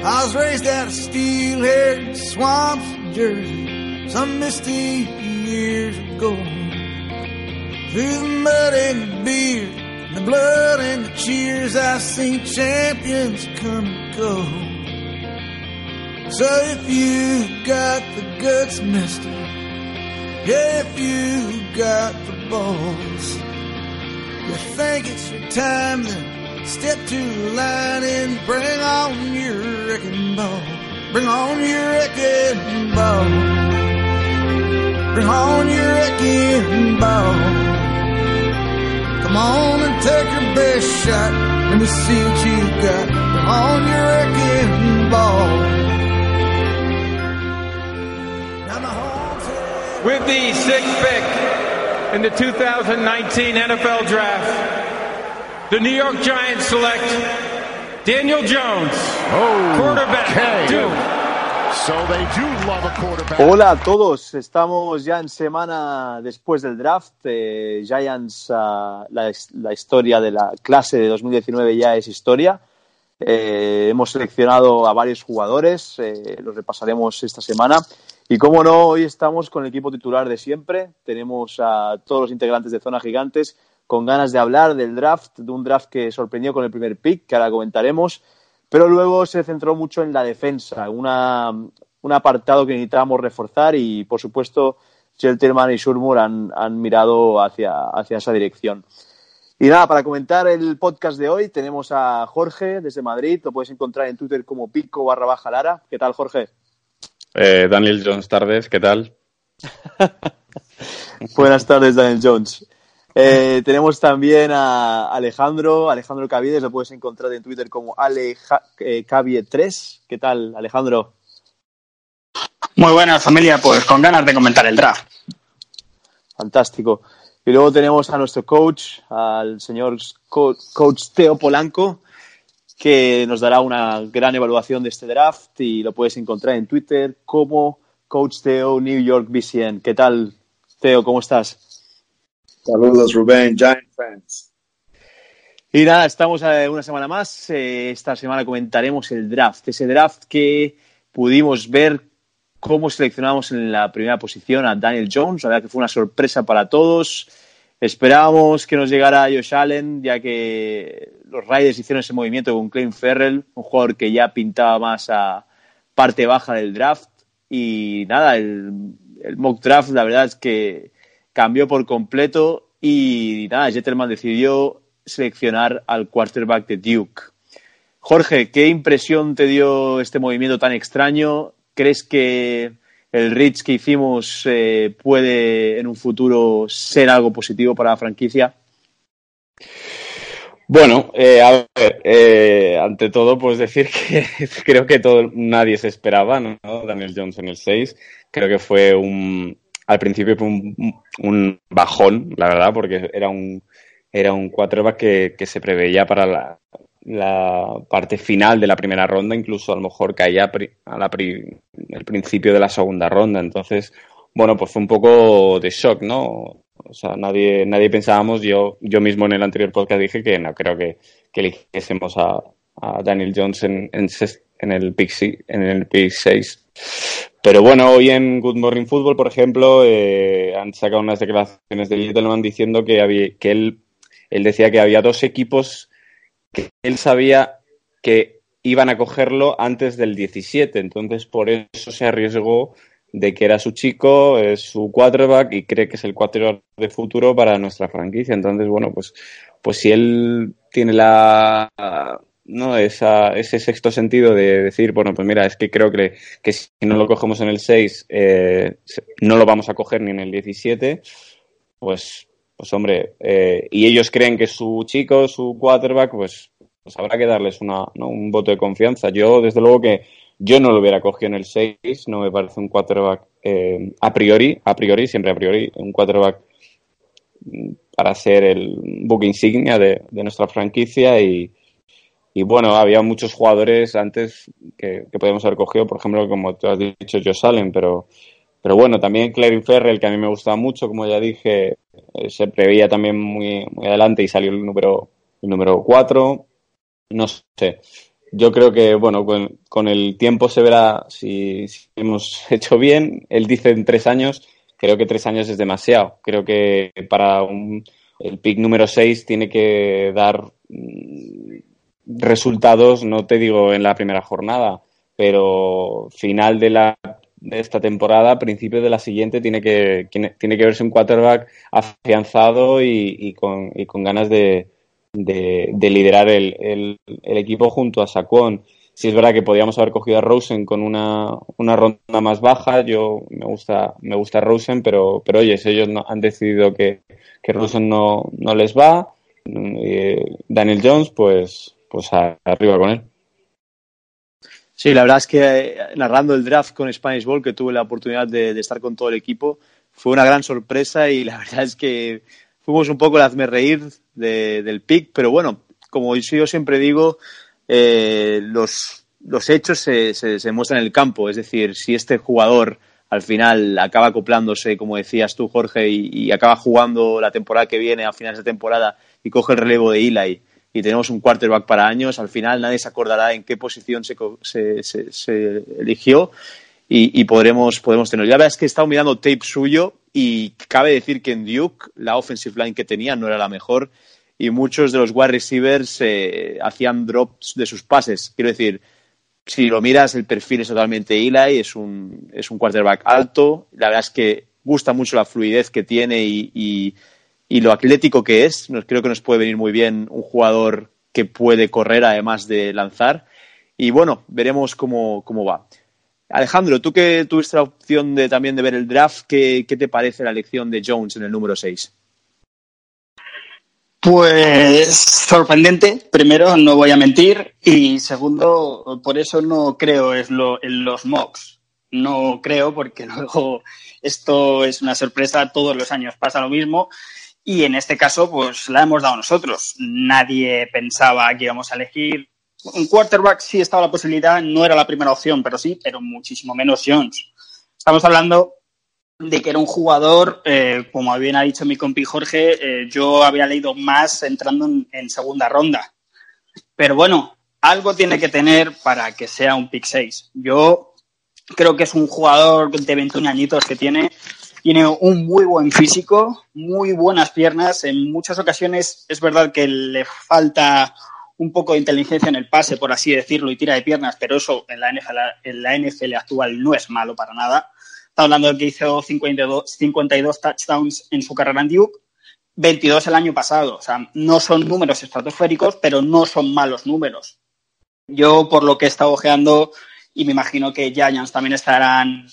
I was raised out of steel-haired swamps of Jersey some misty years ago. Through the mud and the beer, the blood and the cheers, I've seen champions come and go. So if you got the guts, mister, if you got the balls, you think it's your time, then step to the line and bring on your wrecking ball. Bring on your wrecking ball. Bring on your wrecking ball. Come on and take your best shot. Let me see what you got. Bring on your wrecking ball. With the sixth pick in the 2019 NFL Draft, the New York Giants select Daniel Jones, quarterback, Duke. So they do love a quarterback. Hola a todos, estamos ya en semana después del draft. Eh, Giants, ah, la, la historia de la clase de 2019 ya es historia. Eh, hemos seleccionado a varios jugadores, eh, los repasaremos esta semana. Y como no, hoy estamos con el equipo titular de siempre. Tenemos a todos los integrantes de Zona Gigantes con ganas de hablar del draft, de un draft que sorprendió con el primer pick, que ahora comentaremos. Pero luego se centró mucho en la defensa, una, un apartado que necesitábamos reforzar y, por supuesto, Shelterman y Shurmur han, han mirado hacia, hacia esa dirección. Y nada, para comentar el podcast de hoy tenemos a Jorge desde Madrid. Lo puedes encontrar en Twitter como pico barra baja Lara. ¿Qué tal, Jorge? Eh, Daniel Jones Tardes, ¿qué tal? Buenas tardes, Daniel Jones. Eh, tenemos también a Alejandro, Alejandro Cavides, lo puedes encontrar en Twitter como AleCavie3. ¿Qué tal, Alejandro? Muy buena familia, pues con ganas de comentar el draft. Fantástico. Y luego tenemos a nuestro coach, al señor co coach Teo Polanco, que nos dará una gran evaluación de este draft y lo puedes encontrar en Twitter como Coach Teo New York BCN. ¿Qué tal, Teo? ¿Cómo estás? Saludos, Rubén, Giant fans. Y nada, estamos una semana más. Eh, esta semana comentaremos el draft, ese draft que pudimos ver cómo seleccionamos en la primera posición a Daniel Jones. La verdad que fue una sorpresa para todos. Esperábamos que nos llegara Josh Allen, ya que los Raiders hicieron ese movimiento con Clint Ferrell, un jugador que ya pintaba más a parte baja del draft. Y nada, el, el mock draft, la verdad es que cambió por completo y nada, Jettelman decidió seleccionar al quarterback de Duke. Jorge, ¿qué impresión te dio este movimiento tan extraño? ¿Crees que el reach que hicimos eh, puede en un futuro ser algo positivo para la franquicia? Bueno, eh, a ver, eh, ante todo, pues decir que creo que todo, nadie se esperaba, ¿no? Daniel Jones en el 6. Creo que fue un, al principio fue un, un, bajón, la verdad, porque era un, era un quarterback que, que se preveía para la, la, parte final de la primera ronda, incluso a lo mejor caía a la pri, el principio de la segunda ronda. Entonces, bueno, pues fue un poco de shock, ¿no? O sea, nadie, nadie pensábamos, yo, yo mismo en el anterior podcast dije que no creo que, que eligiésemos a, a Daniel Jones en, en, en el pick, en el pick 6. Pero bueno, hoy en Good Morning Football, por ejemplo, eh, han sacado unas declaraciones de Littleman diciendo que, había, que él, él decía que había dos equipos que él sabía que iban a cogerlo antes del 17. Entonces, por eso se arriesgó de que era su chico, es su quarterback y cree que es el quarterback de futuro para nuestra franquicia. Entonces, bueno, pues, pues si él tiene la, ¿no? Esa, ese sexto sentido de decir, bueno, pues mira, es que creo que, que si no lo cogemos en el 6, eh, no lo vamos a coger ni en el 17, pues, pues hombre, eh, y ellos creen que su chico, su quarterback, pues, pues habrá que darles una, un voto de confianza. Yo, desde luego que yo no lo hubiera cogido en el 6, no me parece un quarterback eh, a priori, a priori, siempre a priori, un quarterback para ser el book insignia de, de nuestra franquicia y, y bueno, había muchos jugadores antes que, que podíamos haber cogido, por ejemplo, como tú has dicho, Joe Salen, pero, pero bueno, también Clary Ferrell, que a mí me gustaba mucho, como ya dije, eh, se preveía también muy, muy adelante y salió el número, el número 4. No sé. yo creo que, bueno, con, el tiempo se verá si, hemos hecho bien. Él dice en tres años, creo que tres años es demasiado. Creo que para el pick número seis tiene que dar mm, resultados, no te digo en la primera jornada, pero final de la de esta temporada, principio de la siguiente, tiene que, tiene que verse un quarterback afianzado y, con, y con, ganas de, de, liderar el, el, equipo junto a Saquon. Si es verdad que podíamos haber cogido a Rosen con una, una, ronda más baja, yo me gusta, me gusta Rosen, pero, pero oye, si ellos no, han decidido que, que Rosen no, no les va, eh, Daniel Jones, pues, pues arriba con él. Sí, la verdad es que eh, narrando el draft con Spanish Ball, que tuve la oportunidad de, estar con todo el equipo, fue una gran sorpresa y la verdad es que fuimos un poco el hazme reír del pick, pero bueno, como yo siempre digo, eh, los, hechos se, muestran en el campo, es decir, si este jugador al final acaba acoplándose, como decías tú, Jorge, y, y acaba jugando la temporada que viene, a finales de temporada, y coge el relevo de Eli y tenemos un quarterback para años, al final nadie se acordará en qué posición se, se, eligió y, podremos, podemos tenerlo. La verdad es que he estado mirando tape suyo y cabe decir que en Duke la offensive line que tenía no era la mejor y muchos de los wide receivers eh, hacían drops de sus pases. Quiero decir, si lo miras, el perfil es totalmente Eli, es un, es un quarterback alto. La verdad es que gusta mucho la fluidez que tiene y y lo atlético que es. Creo que nos puede venir muy bien un jugador que puede correr además de lanzar. Y bueno, veremos cómo, cómo va. Alejandro, tú que tuviste la opción de, también de ver el draft, ¿qué, ¿qué, te parece la elección de Jones en el número 6? Pues sorprendente, primero, no voy a mentir, y segundo, por eso no creo en los mocks. No creo, porque luego esto es una sorpresa, todos los años pasa lo mismo. Y en este caso, pues la hemos dado nosotros. Nadie pensaba que íbamos a elegir un quarterback. Sí estaba la posibilidad, no era la primera opción, pero sí, pero muchísimo menos Jones. Estamos hablando de que era un jugador, eh, como bien ha dicho mi compi Jorge, eh, yo había leído más entrando en, segunda ronda. Pero bueno, algo tiene que tener para que sea un pick 6. Yo creo que es un jugador de 21 añitos que tiene tiene un muy buen físico, muy buenas piernas. En muchas ocasiones es verdad que le falta un poco de inteligencia en el pase, por así decirlo, y tira de piernas, pero eso en la NFL, en la NFL actual no es malo para nada. Está hablando de que hizo 52, 52 touchdowns en su carrera en Duke, 22 el año pasado. O sea, no son números estratosféricos, pero no son malos números. Yo, por lo que he estado ojeando, y me imagino que Giants también estarán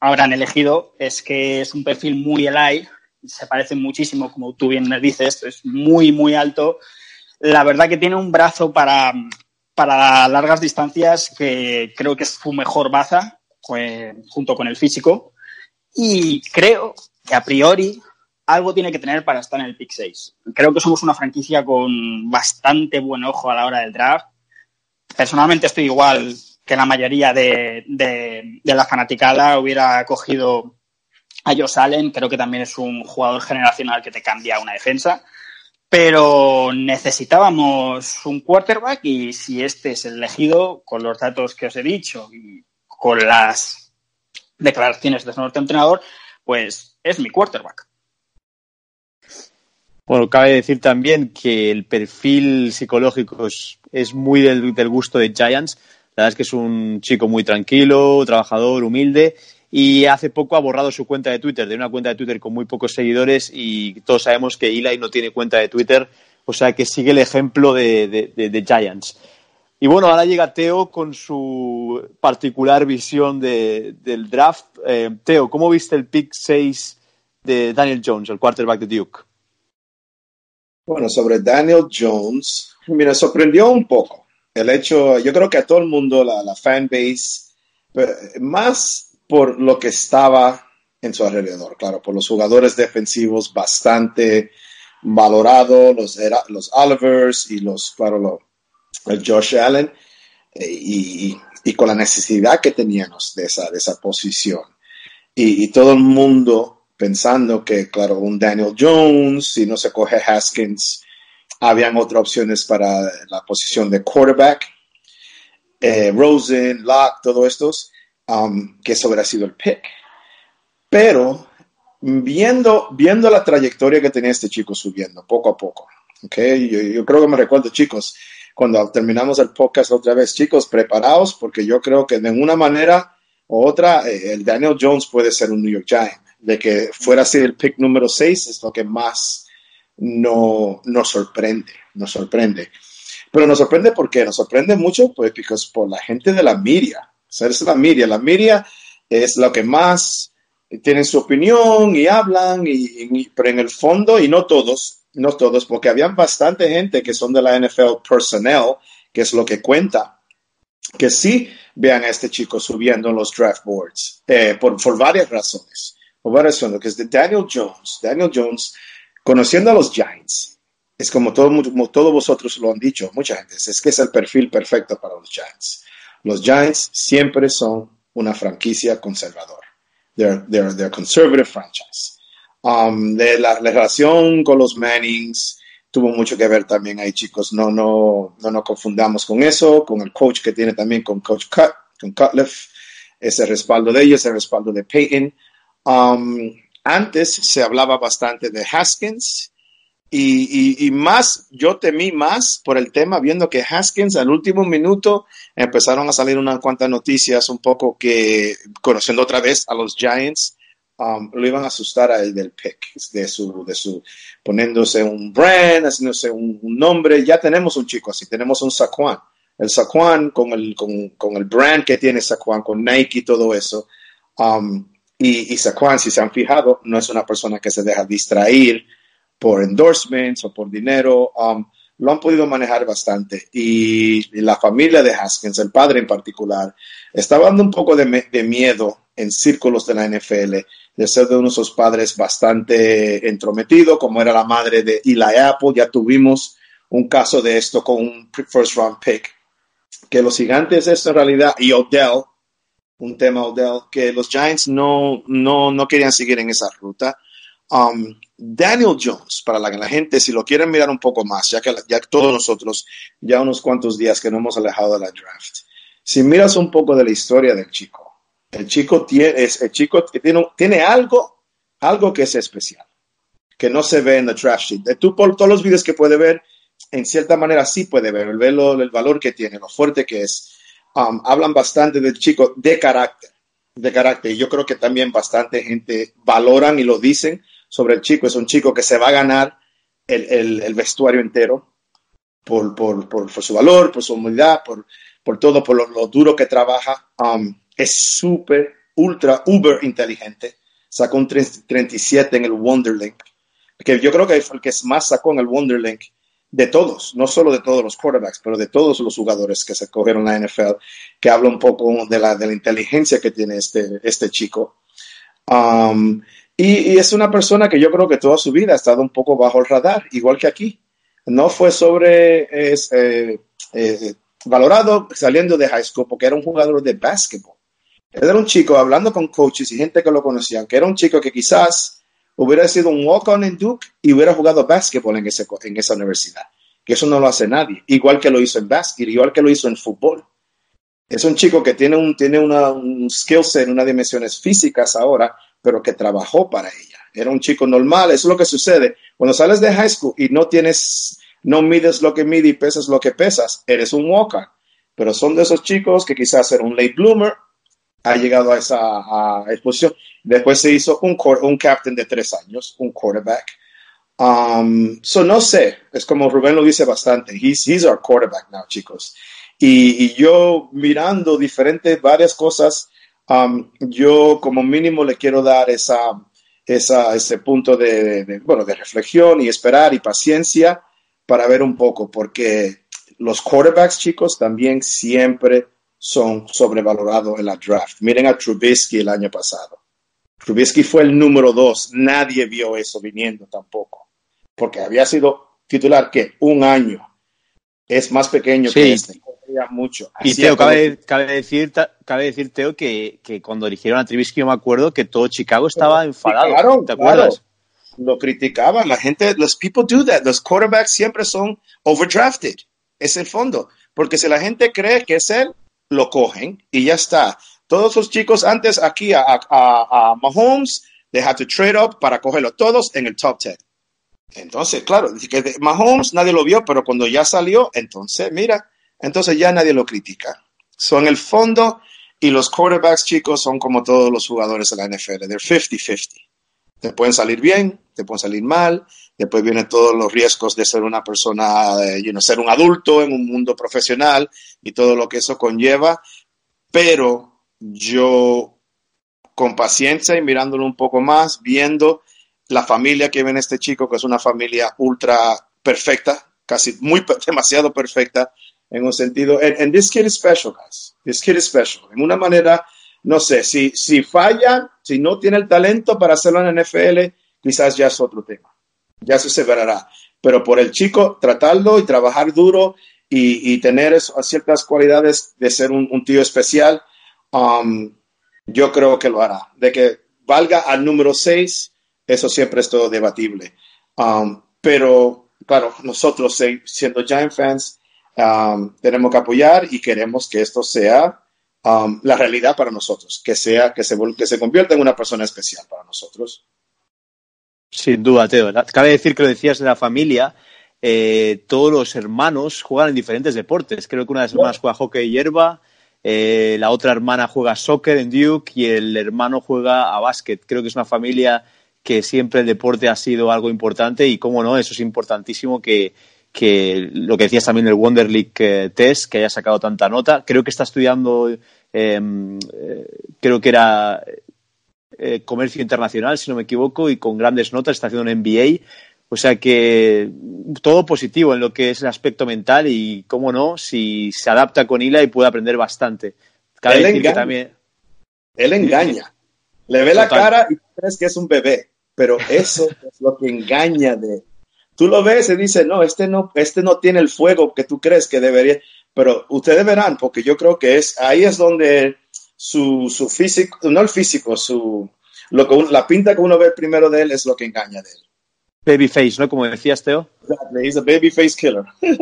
habrán elegido es que es un perfil muy elite, se parece muchísimo, como tú bien me dices, es muy, muy alto. La verdad que tiene un brazo para, para largas distancias que creo que es su mejor baza, junto con el físico. Y creo que a priori algo tiene que tener para estar en el pick 6. Creo que somos una franquicia con bastante buen ojo a la hora del draft. Personalmente estoy igual que la mayoría de, de, la fanaticada hubiera cogido a Josh Allen. Creo que también es un jugador generacional que te cambia una defensa. Pero necesitábamos un quarterback y si este es elegido, con los datos que os he dicho y con las declaraciones de su norte entrenador, pues es mi quarterback. Bueno, cabe decir también que el perfil psicológico es, es muy del, del, gusto de Giants. La verdad es que es un chico muy tranquilo, trabajador, humilde y hace poco ha borrado su cuenta de Twitter, de una cuenta de Twitter con muy pocos seguidores y todos sabemos que Eli no tiene cuenta de Twitter, o sea que sigue el ejemplo de, Giants. Y bueno, ahora llega Teo con su particular visión del draft. Eh, Teo, ¿cómo viste el pick 6 de Daniel Jones, el quarterback de Duke? Bueno, sobre Daniel Jones, me sorprendió un poco el hecho, yo creo que a todo el mundo, la, la fanbase, más por lo que estaba en su alrededor, claro, por los jugadores defensivos bastante valorados, los, los Olivers y los, claro, los, Josh Allen, eh, y, y, con la necesidad que teníamos de esa, de esa posición. Y, y, todo el mundo pensando que, claro, un Daniel Jones, si no se coge Haskins, habían otras opciones para la posición de quarterback. eh, Rosen, Locke, todos estos, um, que eso hubiera sido el pick. Pero viendo, viendo la trayectoria que tenía este chico subiendo, poco a poco, okay, yo, yo creo que me recuerdo, chicos, cuando terminamos el podcast otra vez, chicos, preparados, porque yo creo que de una manera u otra, eh, el Daniel Jones puede ser un New York Giant. De que fuera así el pick número 6 es lo que más no, nos sorprende, nos sorprende. Pero nos sorprende porque nos sorprende mucho, pues, por la gente de la media. O sea, es la media. La media es lo que más tienen su opinión y hablan, y, pero en el fondo, y no todos, no todos, porque habían bastante gente que son de la NFL personnel, que es lo que cuenta, que sí vean a este chico subiendo en los draft boards, eh, por, por, varias razones. Por varias razones, que es de Daniel Jones. Daniel Jones, conociendo a los Giants, es como, todo, todos vosotros lo han dicho, mucha gente, es que es el perfil perfecto para los Giants. Los Giants siempre son una franquicia conservadora. They're, they're, they're conservative franchise. Um, de la, la, relación con los Mannings tuvo mucho que ver también ahí, chicos. No, no, no nos confundamos con eso, con el coach que tiene también con Coach Cut, con Cutliff, ese respaldo de ellos, ese respaldo de Peyton. Um, antes se hablaba bastante de Haskins y, más, yo temí más por el tema, viendo que Haskins al último minuto empezaron a salir unas cuantas noticias un poco que, conociendo otra vez a los Giants, um, lo iban a asustar a él del pick, de su, de su, poniéndose un brand, haciéndose un, un nombre. Ya tenemos un chico así, tenemos un Saquon. El Saquon con el, con, con el brand que tiene Saquon, con Nike y todo eso. Um, y, y Saquon, si se han fijado, no es una persona que se deja distraer por endorsements o por dinero, um, lo han podido manejar bastante. Y, la familia de Haskins, el padre en particular, estaba dando un poco de, de, miedo en círculos de la NFL de ser de uno de esos padres bastante entrometido, como era la madre de Eli Apple. Ya tuvimos un caso de esto con un first round pick. Que los gigantes, esto en realidad, y Odell, un tema Odell, que los Giants no, no, no querían seguir en esa ruta. Um, Daniel Jones, para la, la, gente, si lo quieren mirar un poco más, ya que ya todos nosotros, ya unos cuantos días que no hemos alejado de la draft, si miras un poco de la historia del chico, el chico tiene, es, el chico tiene, tiene algo, algo que es especial, que no se ve en la draft sheet. Tú por todos los videos que puede ver, en cierta manera sí puede ver, el, verlo, el valor que tiene, lo fuerte que es. Um, hablan bastante del chico de carácter, de carácter. Yo creo que también bastante gente valoran y lo dicen sobre el chico. Es un chico que se va a ganar el, el, el vestuario entero por, por, por, por, su valor, por su humildad, por, por todo, por lo, lo duro que trabaja. Um, es súper, ultra, uber inteligente. Sacó un 37 en el Wonderlink. Que yo creo que fue el que más sacó en el Wonderlink de todos, no solo de todos los quarterbacks, pero de todos los jugadores que se cogieron la NFL, que habla un poco de la, de la inteligencia que tiene este, este chico. Um, y, y, es una persona que yo creo que toda su vida ha estado un poco bajo el radar, igual que aquí. No fue sobre es, eh, eh, valorado saliendo de high school porque era un jugador de básquetbol. Era un chico hablando con coaches y gente que lo conocían, que era un chico que quizás hubiera sido un walk-on en Duke y hubiera jugado básquetbol en, esa universidad. Que eso no lo hace nadie. Igual que lo hizo en básquet, igual que lo hizo en fútbol. Es un chico que tiene un, tiene una, un skill set, unas dimensiones físicas ahora pero que trabajó para ella. Era un chico normal, eso es lo que sucede. Cuando sales de high school y no tienes, no mides lo que mides y pesas lo que pesas, eres un walker. Pero son de esos chicos que quizás era un late bloomer, ha llegado a esa a exposición. Después se hizo un, un captain de tres años, un quarterback. Um, so no sé, es como Rubén lo dice bastante. He's, he's our quarterback now, chicos. Y, y yo mirando diferentes, varias cosas, Um, yo como mínimo le quiero dar esa, esa, ese punto de, de, bueno, de reflexión y esperar y paciencia para ver un poco, porque los quarterbacks, chicos, también siempre son sobrevalorados en la draft. Miren a Trubisky el año pasado. Trubisky fue el número dos. Nadie vio eso viniendo tampoco, porque había sido titular que un año es más pequeño sí. que este mucho. Y Teo, cabe, cabe, decir, cabe decir, Teo, que, que, cuando eligieron a Trubisky, yo me acuerdo que todo Chicago estaba enfadado. Claro, ¿Te acuerdas? Claro. Lo criticaban. La gente, los people do that. Los quarterbacks siempre son overdrafted. Es el fondo. Porque si la gente cree que es él, lo cogen y ya está. Todos los chicos antes aquí a, a, a Mahomes, they had to trade up para cogerlo todos en el top 10. Entonces, claro, que Mahomes nadie lo vio, pero cuando ya salió, entonces, mira, entonces ya nadie lo critica. Son el fondo y los quarterbacks chicos son como todos los jugadores de la NFL, they're 50-50. Te pueden salir bien, te pueden salir mal, después vienen todos los riesgos de ser una persona, eh, you know, ser un adulto en un mundo profesional y todo lo que eso conlleva, pero yo con paciencia y mirándolo un poco más, viendo la familia que viene este chico, que es una familia ultra perfecta, casi muy demasiado perfecta en un sentido. And, this kid is special, guys. This kid is special. En una manera, no sé, si, si falla, si no tiene el talento para hacerlo en NFL, quizás ya es otro tema. Ya se separará. Pero por el chico, tratarlo y trabajar duro y, tener ciertas cualidades de ser un, un tío especial, um, yo creo que lo hará. De que valga al número 6 eso siempre es todo debatible. Um, pero, claro, nosotros siendo Giant fans, um, tenemos que apoyar y queremos que esto sea um, la realidad para nosotros, que sea, que se, que se convierta en una persona especial para nosotros. Sin duda, Teo. Cabe decir que lo decías de la familia. Eh, todos los hermanos juegan en diferentes deportes. Creo que una de las hermanas juega hockey y hierba, eh, la otra hermana juega soccer en Duke y el hermano juega a básquet. Creo que es una familia que siempre el deporte ha sido algo importante y, cómo no, eso es importantísimo que, que lo que decías también el Wonder League eh, Test, que haya sacado tanta nota. Creo que está estudiando, em, eh, creo que era eh, comercio internacional, si no me equivoco, y con grandes notas, está haciendo un MBA. O sea que todo positivo en lo que es el aspecto mental y, cómo no, si se adapta con Ila y puede aprender bastante. Cabe decir que también. Él engaña. Le ve la cara y crees que es un bebé, pero eso es lo que engaña de... Tú lo ves y dices, no, este no, este no tiene el fuego que tú crees que debería, pero ustedes verán, porque yo creo que es ahí es donde su, su físico, no el físico, su, lo que, la pinta que uno ve primero de él es lo que engaña de él. Babyface, ¿no? Como decías, Teo. Exactly. He's a babyface killer.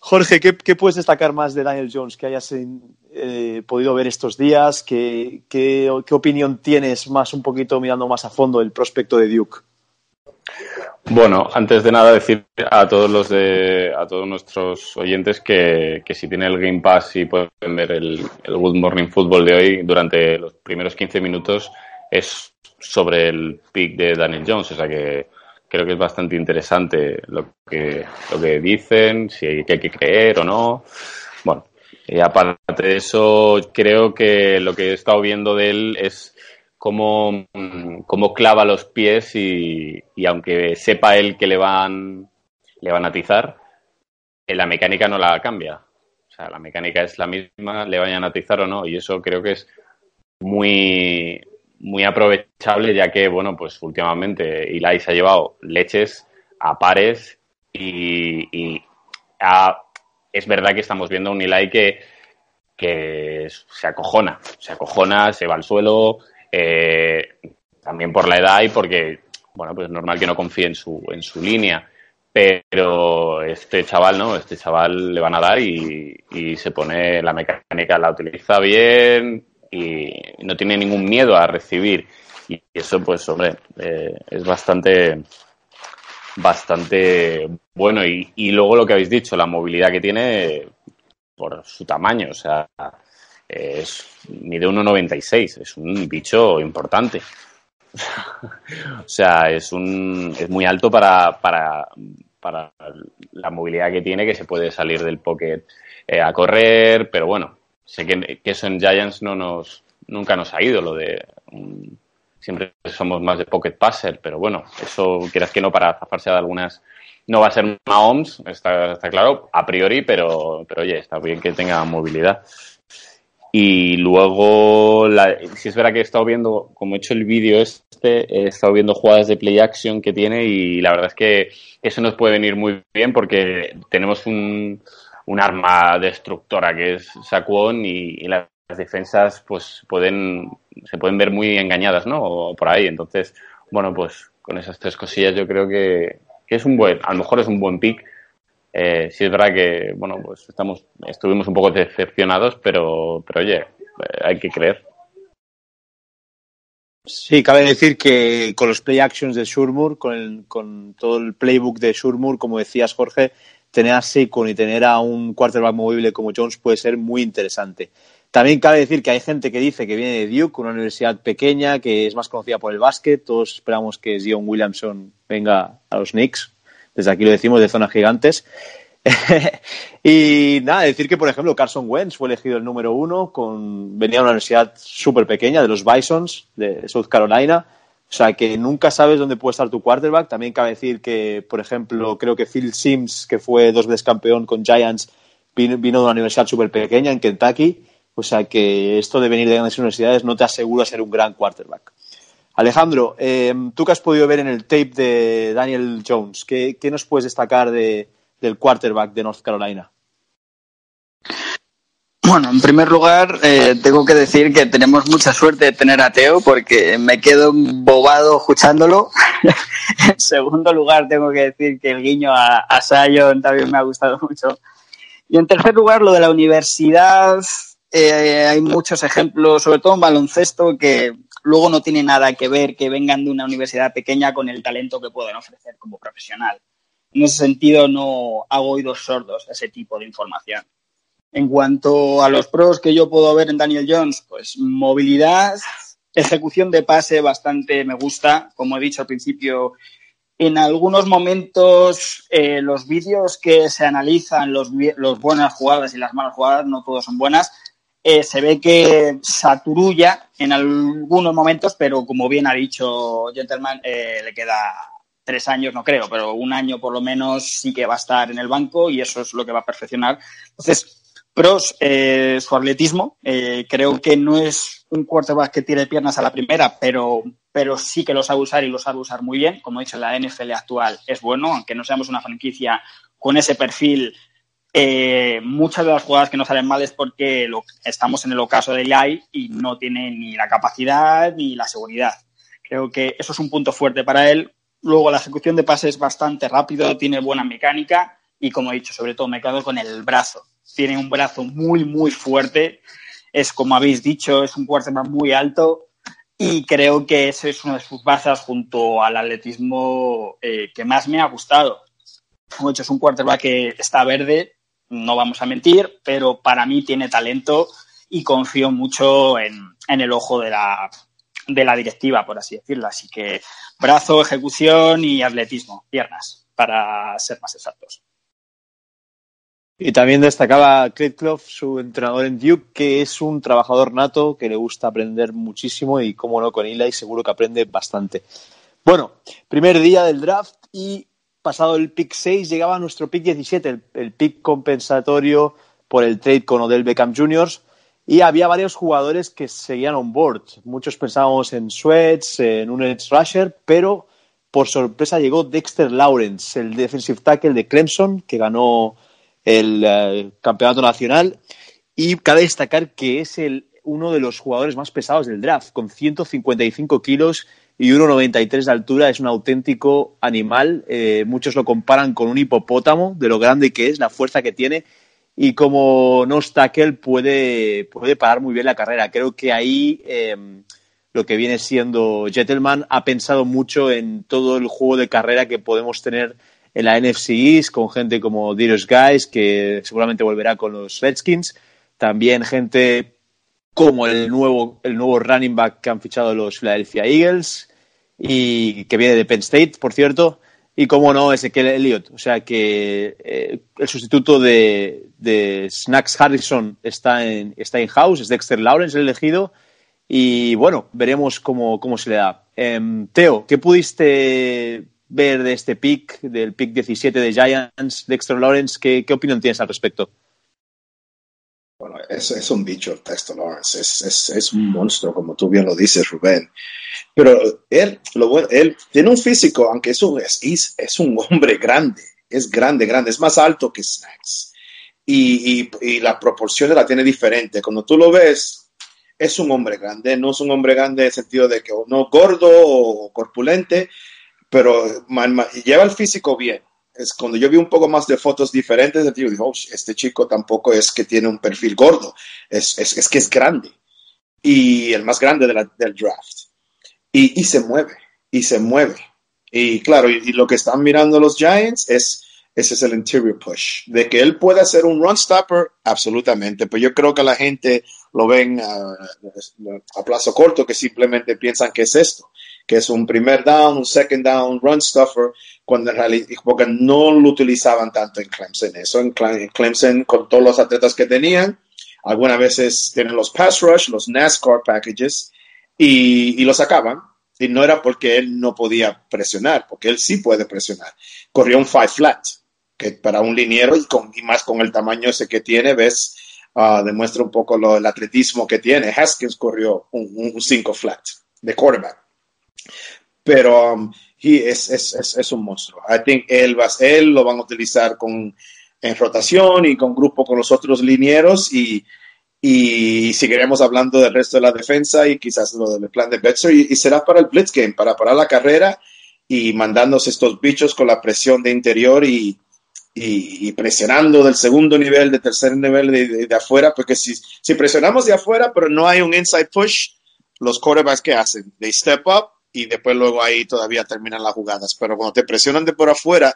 Jorge, ¿qué, puedes destacar más de Daniel Jones que hayas eh, podido ver estos días? ¿Qué, ¿Qué, opinión tienes más un poquito mirando más a fondo el prospecto de Duke? Bueno, antes de nada decir a todos los de, a todos nuestros oyentes que, si tienen el Game Pass y pueden ver el, el Good Morning Football de hoy durante los primeros 15 minutos es sobre el pick de Daniel Jones, o sea que creo que es bastante interesante lo que, lo que dicen, si hay, que creer o no. Bueno, y aparte de eso, creo que lo que he estado viendo de él es cómo, cómo clava los pies y, y, aunque sepa él que le van, le van a atizar, eh, la mecánica no la cambia. O sea, la mecánica es la misma, le vayan a atizar o no, y eso creo que es muy, muy aprovechable ya que, bueno, pues últimamente Eli se ha llevado leches a pares y, es verdad que estamos viendo un Eli que, que se acojona, se acojona, se va al suelo, eh, también por la edad y porque, bueno, pues es normal que no confíe en su, en su línea. Pero este chaval, ¿no? Este chaval le van a dar y, se pone la mecánica, la utiliza bien, y no tiene ningún miedo a recibir. Y eso, pues, hombre, eh, es bastante, bastante bueno. Y, y, luego lo que habéis dicho, la movilidad que tiene por su tamaño, o sea, es, mide 1,96, es un bicho importante. o sea, es, un, es muy alto para, para, para la movilidad que tiene, que se puede salir del pocket eh, a correr, pero bueno, sé que, eso en Giants no nos, nunca nos ha ido, lo de siempre somos más de pocket passer, pero bueno, eso quieras que no para zafarse de algunas no va a ser Mahomes, está, está claro, a priori, pero, pero oye, está bien que tenga movilidad. Y luego, si es verdad que he estado viendo, como he hecho el vídeo este, he estado viendo jugadas de play action que tiene y la verdad es que eso nos puede venir muy bien porque tenemos un, un arma destructora que es Saquon y, las defensas pues pueden se pueden ver muy engañadas, ¿no? por ahí. Entonces, bueno, pues con esas tres cosillas yo creo que, es un buen, a lo mejor es un buen pick Eh, sí es verdad que, bueno, pues estamos, estuvimos un poco decepcionados, pero, pero oye, eh, hay que creer. Sí, cabe decir que con los play actions de Shurmur, con, el, con todo el playbook de Shurmur, como decías Jorge, tener a Saquon y tener a un quarterback movible como Jones puede ser muy interesante. También cabe decir que hay gente que dice que viene de Duke, una universidad pequeña que es más conocida por el básquet. Todos esperamos que Zion Williamson venga a los Knicks. Desde aquí lo decimos de zonas gigantes. y nada, decir que, por ejemplo, Carson Wentz fue elegido el número uno, con, venía de una universidad súper pequeña, de los Bisons, de South Carolina. O sea, que nunca sabes dónde puede estar tu quarterback. También cabe decir que, por ejemplo, creo que Phil Sims, que fue dos veces campeón con Giants, vino, de una universidad súper pequeña en Kentucky. O sea, que esto de venir de grandes universidades no te asegura ser un gran quarterback. Alejandro, eh, tú que has podido ver en el tape de Daniel Jones, ¿qué, nos puedes destacar de, del quarterback de North Carolina? Bueno, en primer lugar, eh, tengo que decir que tenemos mucha suerte de tener a Teo porque me quedo bobado escuchándolo. en segundo lugar, tengo que decir que el guiño a, a Sion también me ha gustado mucho. Y en tercer lugar, lo de la universidad. Eh, hay muchos ejemplos, sobre todo en baloncesto, que luego no tiene nada que ver que vengan de una universidad pequeña con el talento que pueden ofrecer como profesional. En ese sentido, no hago oídos sordos a ese tipo de información. En cuanto a los pros que yo puedo ver en Daniel Jones, pues movilidad, ejecución de pase bastante me gusta. Como he dicho al principio, en algunos momentos eh, los vídeos que se analizan, los, los, buenas jugadas y las malas jugadas, no todos son buenas, eh, se ve que saturulla en algunos momentos, pero como bien ha dicho Gentleman, eh, le queda tres años, no creo, pero un año por lo menos sí que va a estar en el banco y eso es lo que va a perfeccionar. Entonces, Pros, eh, su atletismo. Eh, creo que no es un quarterback que tire piernas a la primera, pero, pero sí que lo sabe usar y lo sabe usar muy bien. Como he dicho, la NFL actual es bueno, aunque no seamos una franquicia con ese perfil. Eh, muchas de las jugadas que no salen mal es porque lo, estamos en el ocaso de AI y no tiene ni la capacidad ni la seguridad. Creo que eso es un punto fuerte para él. Luego la ejecución de pases es bastante rápido, tiene buena mecánica y como he dicho, sobre todo me quedo con el brazo tiene un brazo muy, muy fuerte. Es, como habéis dicho, es un quarterback muy alto y creo que ese es una de sus bazas junto al atletismo eh, que más me ha gustado. Como he dicho, es un quarterback que está verde, no vamos a mentir, pero para mí tiene talento y confío mucho en, en el ojo de la, de la directiva, por así decirlo. Así que brazo, ejecución y atletismo, piernas, para ser más exactos. Y también destacaba Clough, su entrenador en Duke, que es un trabajador nato, que le gusta aprender muchísimo y, como no, con Eli seguro que aprende bastante. Bueno, primer día del draft y pasado el pick 6 llegaba nuestro pick 17, el, pick compensatorio por el trade con Odell Beckham Jr. Y había varios jugadores que seguían on board. Muchos pensábamos en Sweats, en un edge rusher, pero por sorpresa llegó Dexter Lawrence, el defensive tackle de Clemson, que ganó el eh, campeonato nacional. Y cabe destacar que es el, uno de los jugadores más pesados del draft, con 155 kilos y 1,93 de altura. Es un auténtico animal. Eh, muchos lo comparan con un hipopótamo, de lo grande que es, la fuerza que tiene. Y como no tackle puede, puede parar muy bien la carrera. Creo que ahí em, lo que viene siendo Gentleman ha pensado mucho en todo el juego de carrera que podemos tener en la NFC East con gente como Darius Guys, que seguramente volverá con los Redskins. También gente como el nuevo, el nuevo running back que han fichado los Philadelphia Eagles y que viene de Penn State, por cierto. Y como no, Ezequiel Elliott. O sea que eh, el sustituto de, de, Snacks Harrison está en, está in house, es Dexter Lawrence el elegido. Y bueno, veremos cómo, cómo se le da. Em, Teo, ¿qué pudiste ver de este pick, del pick 17 de Giants, Dexter Lawrence? ¿Qué, qué opinión tienes al respecto? Bueno, es, es un bicho Dexter Lawrence, es, es, es, un monstruo, como tú bien lo dices, Rubén. Pero él, lo bueno, él tiene un físico, aunque eso es, es, un hombre grande, es grande, grande, es más alto que Snacks. Y, y, y, la proporción la tiene diferente. Cuando tú lo ves, es un hombre grande, no es un hombre grande en el sentido de que no gordo o corpulente, pero lleva el físico bien. Es cuando yo vi un poco más de fotos diferentes, digo, oh, este chico tampoco es que tiene un perfil gordo, es, es, es que es grande y el más grande de del draft. Y, y, se mueve, y se mueve. Y claro, y, lo que están mirando los Giants es, ese es el interior push. De que él pueda ser un run stopper, absolutamente. Pero yo creo que la gente lo ven a plazo corto, que simplemente piensan que es esto, que es un primer down, un second down, run stuffer, cuando en realidad, porque no lo utilizaban tanto en Clemson. Eso en Clemson, con todos los atletas que tenían, algunas veces tienen los pass rush, los NASCAR packages, y, lo sacaban. Y no era porque él no podía presionar, porque él sí puede presionar. Corrió un five flat, que para un liniero y, con, más con el tamaño ese que tiene, ves, uh, demuestra un poco lo, el atletismo que tiene. Haskins corrió un, un cinco flat de quarterback. Pero um, he es, es, es, es, un monstruo. I think él, va, él lo van a utilizar con, en rotación y con grupo con los otros linieros y, y seguiremos hablando del resto de la defensa y quizás lo del plan de Betzer y, y, será para el blitz game, para parar la carrera y mandándose estos bichos con la presión de interior y, y, y presionando del segundo nivel, de tercer nivel de, de, de, afuera, porque si, si presionamos de afuera pero no hay un inside push, los quarterbacks que hacen, they step up y después luego ahí todavía terminan las jugadas, pero cuando te presionan de por afuera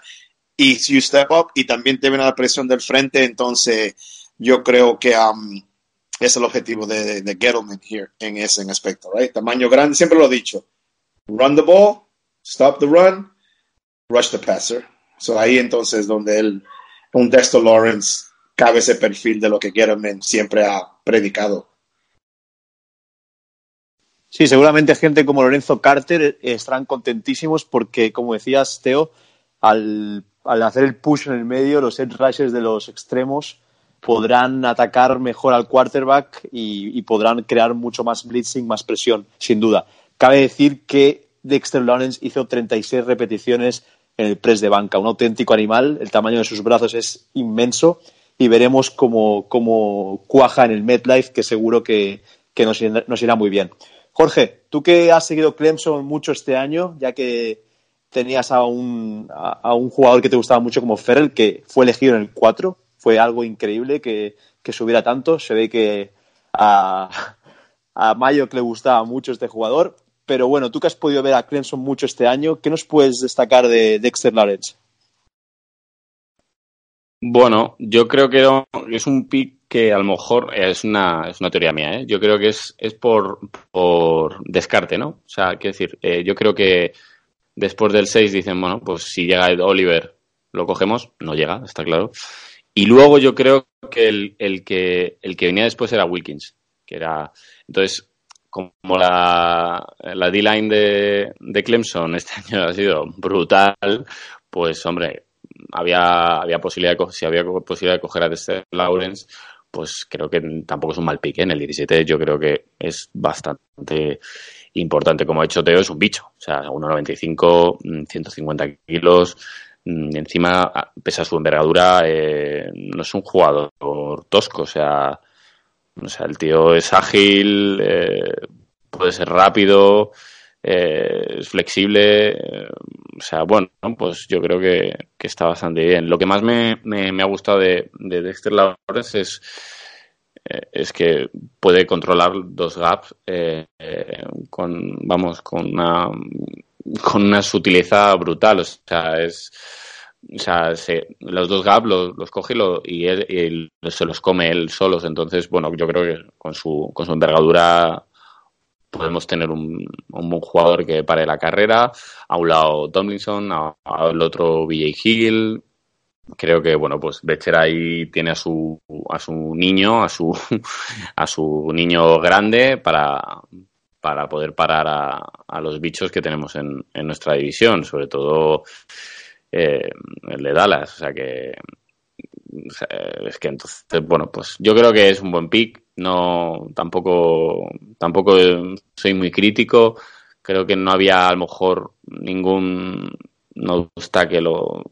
y you step up y también te ven a la presión del frente, entonces yo creo que um, es el objetivo de, de Gettleman here en ese aspecto, right? Tamaño grande, siempre lo he dicho. Run the ball, stop the run, rush the passer. So ahí entonces donde él, un Dexter Lawrence, cabe ese perfil de lo que Gettleman siempre ha predicado. Sí, seguramente gente como Lorenzo Carter estarán contentísimos porque, como decías, Teo, al, al hacer el push en el medio, los edge rushers de los extremos podrán atacar mejor al quarterback y, podrán crear mucho más blitzing, más presión, sin duda. Cabe decir que Dexter Lawrence hizo 36 repeticiones en el press de banca, un auténtico animal, el tamaño de sus brazos es inmenso y veremos cómo, cómo cuaja en el MetLife, que seguro que, que nos irá muy bien. Jorge, tú que has seguido Clemson mucho este año, ya que tenías a un, a, un jugador que te gustaba mucho como Ferrell, que fue elegido en el 4, fue algo increíble que, subiera tanto. Se ve que a, a Mayo que le gustaba mucho este jugador. Pero bueno, tú que has podido ver a Clemson mucho este año, ¿qué nos puedes destacar de Dexter Lawrence? Bueno, yo creo que es un pick que a lo mejor es una, es una teoría mía, ¿eh? Yo creo que es, es por, por descarte, ¿no? O sea, quiero decir, eh, yo creo que después del 6 dicen, bueno, pues si llega Oliver, lo cogemos, no llega, está claro. Y luego yo creo que el, el que el que venía después era Wilkins, que era. Entonces, como la, la D-line de, de Clemson este año ha sido brutal, pues hombre, había, había posibilidad de, si había posibilidad de coger a Dexter Lawrence, pues creo que tampoco es un mal pick. ¿eh? En el 17 yo creo que es bastante importante. Como ha hecho Teo, es un bicho. O sea, 1,95, 150 mm, kilos. Mm, encima, pese a su envergadura, eh, no es un jugador tosco. O sea, o sea el tío es ágil, eh, puede ser rápido, eh, es flexible. Eh, o sea, bueno, pues yo creo que, que está bastante bien. Lo que más me, me, ha gustado de, de Dexter Lawrence es, eh, es que puede controlar dos gaps con, vamos, con una, con una sutileza brutal. O sea, es, o sea, se, los dos gaps los, coge y, lo, y, él, y, se los come él solos. Entonces, bueno, yo creo que con su, con su envergadura podemos tener un, un buen jugador que pare la carrera. A un lado Tomlinson, al otro BJ Hill. Creo que, bueno, pues Becher ahí tiene a su, a su niño, a su, a su niño grande para, para poder parar a, a los bichos que tenemos en, en nuestra división, sobre todo eh, el de Dallas. O sea que, es que entonces, bueno, pues yo creo que es un buen pick no tampoco tampoco soy muy crítico. Creo que no había a lo mejor ningún no gusta que lo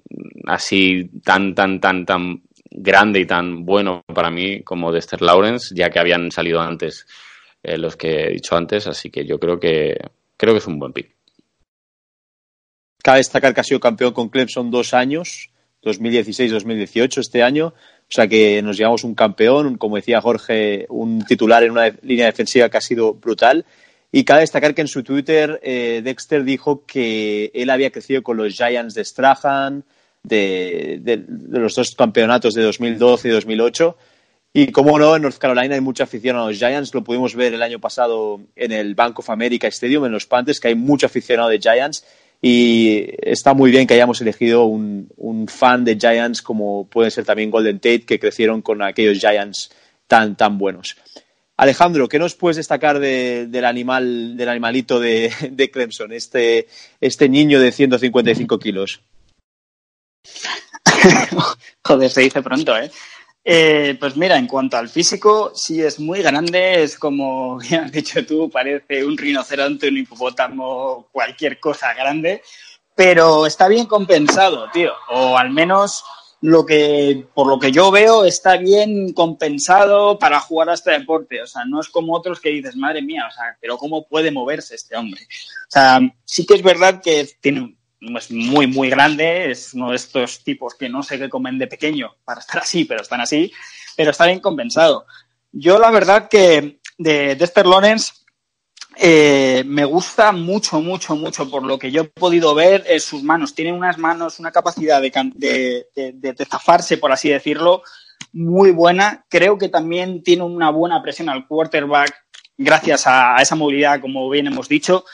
así tan tan tan tan grande y tan bueno para mí como Dexter Lawrence ya que habían salido antes eh, los que he dicho antes. Así que yo creo que creo que es un buen pick. Cabe destacar que ha sido campeón con Clemson dos años 2016-2018 este año. O sea que nos llevamos un campeón, como decía Jorge, un titular en una línea defensiva que ha sido brutal. Y cabe destacar que en su Twitter eh, Dexter dijo que él había crecido con los Giants de Strahan, de, los dos campeonatos de 2012 y 2008. Y como no, en North Carolina hay mucha afición a los Giants. Lo pudimos ver el año pasado en el Bank of America Stadium, en los Panthers, que hay mucho aficionado de Giants. Y está muy bien que hayamos elegido un, un fan de Giants como puede ser también Golden Tate, que crecieron con aquellos Giants tan, tan buenos. Alejandro, ¿qué nos puedes destacar de, del animal, del animalito de, de Clemson, este, este niño de 155 kilos? Joder, se dice pronto, ¿eh? ¿Eh? Pues mira, en cuanto al físico, sí es muy grande, es como ya has dicho tú, parece un rinoceronte, un hipopótamo, cualquier cosa grande, pero está bien compensado, tío, o al menos lo que, por lo que yo veo, está bien compensado para jugar a este deporte. O sea, no es como otros que dices, madre mía, o sea, pero ¿cómo puede moverse este hombre? O sea, sí que es verdad que tiene, es muy, muy grande, es uno de estos tipos que no sé qué comen de pequeño para estar así, pero están así, pero está bien compensado. Yo la verdad que de Dexter Lawrence eh, me gusta mucho, mucho, mucho por lo que yo he podido ver en sus manos. Tiene unas manos, una capacidad de, de, de, de, zafarse, por así decirlo, muy buena. Creo que también tiene una buena presión al quarterback gracias a esa movilidad, como bien hemos dicho.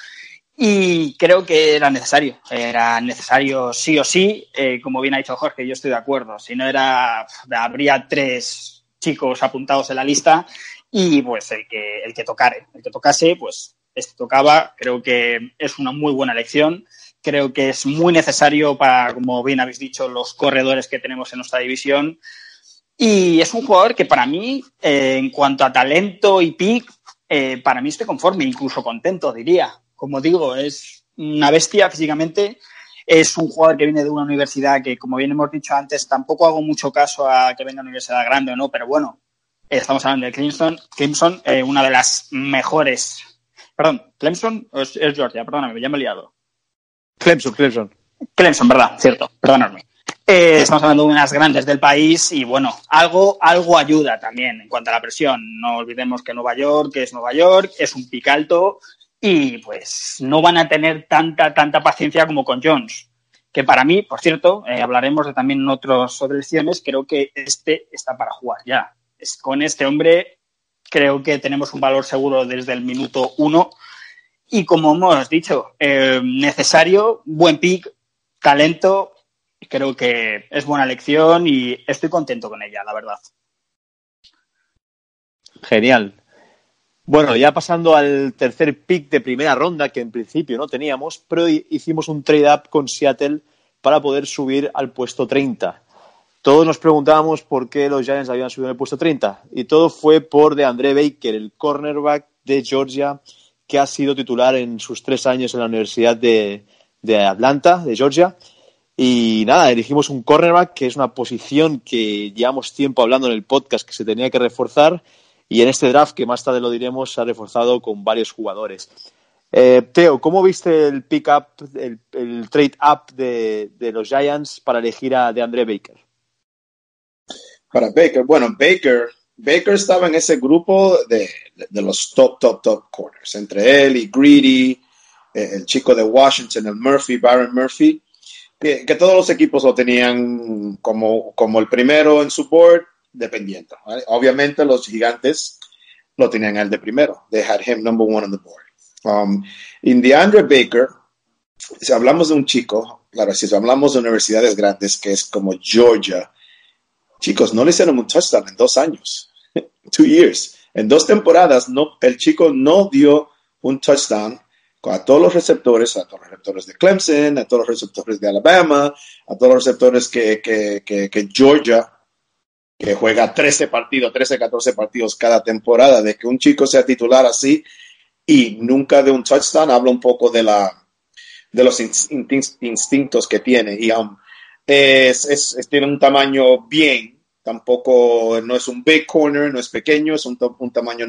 Y creo que era necesario, era necesario sí o sí, eh, como bien ha dicho Jorge, yo estoy de acuerdo. Si no era, habría tres chicos apuntados en la lista y pues el que, el que tocare, el que tocase, pues este tocaba. Creo que es una muy buena elección. Creo que es muy necesario para, como bien habéis dicho, los corredores que tenemos en nuestra división. Y es un jugador que para mí, eh, en cuanto a talento y pick, eh, para mí estoy conforme, incluso contento, diría como digo, es una bestia físicamente. Es un jugador que viene de una universidad que, como bien hemos dicho antes, tampoco hago mucho caso a que venga a una universidad grande o no, pero bueno, estamos hablando de Clemson, Clemson eh, una de las mejores. Perdón, Clemson o es, es, Georgia, perdóname, ya me he liado. Clemson, Clemson. Clemson, verdad, cierto, perdonadme. Eh, estamos hablando de unas grandes del país y bueno, algo, algo ayuda también en cuanto a la presión. No olvidemos que Nueva York es Nueva York, es un pic alto y pues no van a tener tanta, tanta paciencia como con Jones. Que para mí, por cierto, eh, hablaremos de también en otras elecciones, creo que este está para jugar ya. Es, con este hombre creo que tenemos un valor seguro desde el minuto uno. Y como hemos dicho, eh, necesario, buen pick, talento, creo que es buena elección y estoy contento con ella, la verdad. Genial. Bueno, ya pasando al tercer pick de primera ronda, que en principio no teníamos, pero hicimos un trade-up con Seattle para poder subir al puesto 30. Todos nos preguntábamos por qué los Giants habían subido al puesto 30, y todo fue por de André Baker, el cornerback de Georgia, que ha sido titular en sus tres años en la Universidad de, Atlanta, de Georgia. Y nada, elegimos un cornerback, que es una posición que llevamos tiempo hablando en el podcast que se tenía que reforzar y en este draft, que más tarde lo diremos, se ha reforzado con varios jugadores. Eh, Teo, ¿cómo viste el pick-up, el, el trade-up de, de, los Giants para elegir a DeAndre Baker? Para Baker, bueno, Baker, Baker estaba en ese grupo de, de los top, top, top corners, entre él y Greedy, eh, el chico de Washington, el Murphy, Baron Murphy, que, que todos los equipos lo tenían como, como el primero en su board dependiendo. Obviamente los gigantes lo tenían el de primero. They had him number one on the board. Um, in DeAndre Baker, si hablamos de un chico, claro, si hablamos de universidades grandes, que es como Georgia, chicos, no le hicieron un touchdown en dos años. Two years. En dos temporadas, no, el chico no dio un touchdown a todos los receptores, a todos los receptores de Clemson, a todos los receptores de Alabama, a todos los receptores que Georgia que juega 13 partidos, 13, 14 partidos cada temporada, de que un chico sea titular así y nunca de un touchdown, habla un poco de, la, de los instintos que tiene. Y um, es, tiene un tamaño bien, tampoco no es un big corner, no es pequeño, es un, un tamaño,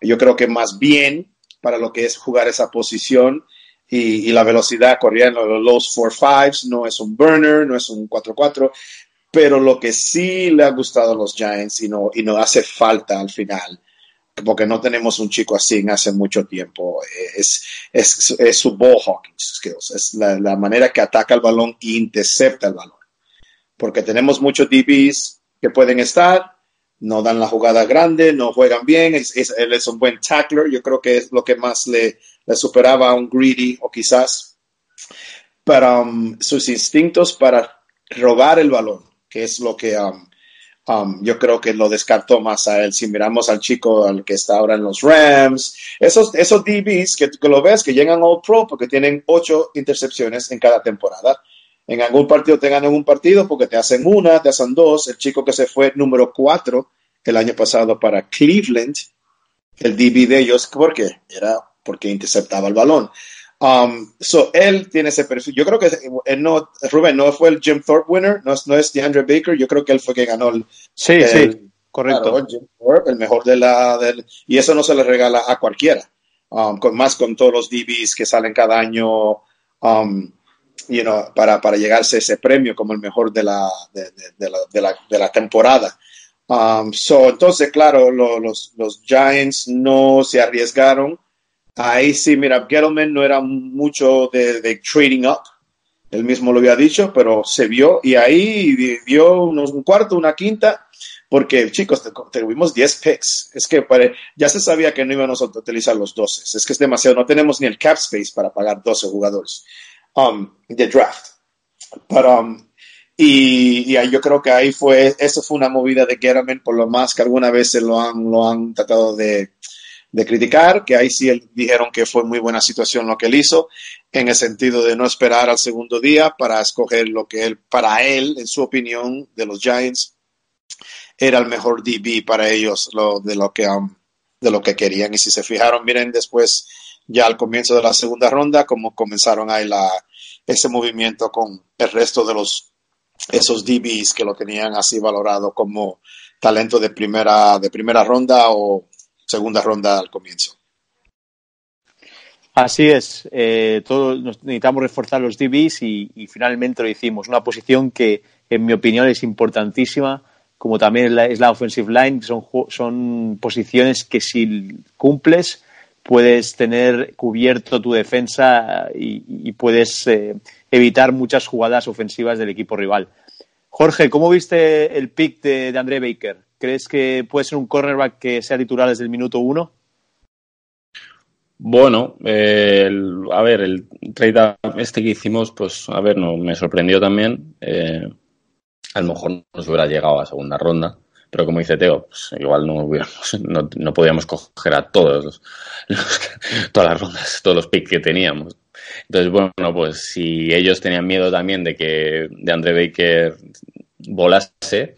yo creo que más bien para lo que es jugar esa posición. y, la velocidad corriendo los 4-5s, no es un burner, no es un 4-4, pero lo que sí le ha gustado a los Giants y no, y no hace falta al final, porque no tenemos un chico así en hace mucho tiempo, es, es, es su ball hawking skills, es la, manera que ataca el balón e intercepta el balón. Porque tenemos muchos DBs que pueden estar, no dan la jugada grande, no juegan bien, es, él es un buen tackler, yo creo que es lo que más le, le superaba a un greedy o quizás para um, sus instintos para robar el balón, que es lo que um, um, yo creo que lo descartó más a él. Si miramos al chico al que está ahora en los Rams, esos, esos DBs que, que lo ves que llegan All Pro porque tienen ocho intercepciones en cada temporada. En algún partido te ganan un partido porque te hacen una, te hacen dos. El chico que se fue número cuatro el año pasado para Cleveland, el DB de ellos, ¿por qué? Era porque interceptaba el balón. Um, so él tiene ese perfil. Yo creo que él no, Rubén, no fue el Jim Thorpe winner, no, no es DeAndre Baker. Yo creo que él fue que ganó el. Sí, sí, correcto. el Jim Thorpe, el mejor de la. Del, y eso no se le regala a cualquiera. Um, con, más con todos los DBs que salen cada año. Um, you know, para, para llegarse ese premio como el mejor de la, de, de, la, de la, de la temporada. Um, so, entonces, claro, lo, los, los Giants no se arriesgaron Ahí sí, mira, Gettleman no era mucho de, trading up, él mismo lo había dicho, pero se vio y ahí dio unos, un cuarto, una quinta, porque chicos, tuvimos 10 picks. Es que ya se sabía que no íbamos a utilizar los 12. Es que es demasiado, no tenemos ni el cap space para pagar 12 jugadores um, de draft. Pero, um, y, y, yo creo que ahí fue, eso fue una movida de Gettleman, por lo más que alguna vez lo han, lo han tratado de de criticar, que ahí sí dijeron que fue muy buena situación lo que él hizo, en el sentido de no esperar al segundo día para escoger lo que él, para él, en su opinión, de los Giants, era el mejor DB para ellos lo, de, lo que, um, de lo que querían. Y si se fijaron, miren después, ya al comienzo de la segunda ronda, como comenzaron ahí la, ese movimiento con el resto de los esos DBs que lo tenían así valorado como talento de primera, de primera ronda o segunda ronda al comienzo. Así es, eh, necesitamos reforzar los DBs y, finalmente lo hicimos. Una posición que, en mi opinión, es importantísima, como también es la, es la offensive line. Son, son posiciones que si cumples puedes tener cubierto tu defensa y, puedes eh, evitar muchas jugadas ofensivas del equipo rival. Jorge, ¿cómo viste el pick de, de André Baker? ¿Crees que puede ser un cornerback que sea titular desde el minuto uno? Bueno, eh, a ver, el trade este que hicimos, pues a ver, no, me sorprendió también. Eh, a lo mejor nos hubiera llegado a segunda ronda, pero como dice Teo, pues igual no, hubiéramos, no, no podíamos coger a todos los, todas las rondas, todos los picks que teníamos. Entonces, bueno, pues si ellos tenían miedo también de que de André Baker volase,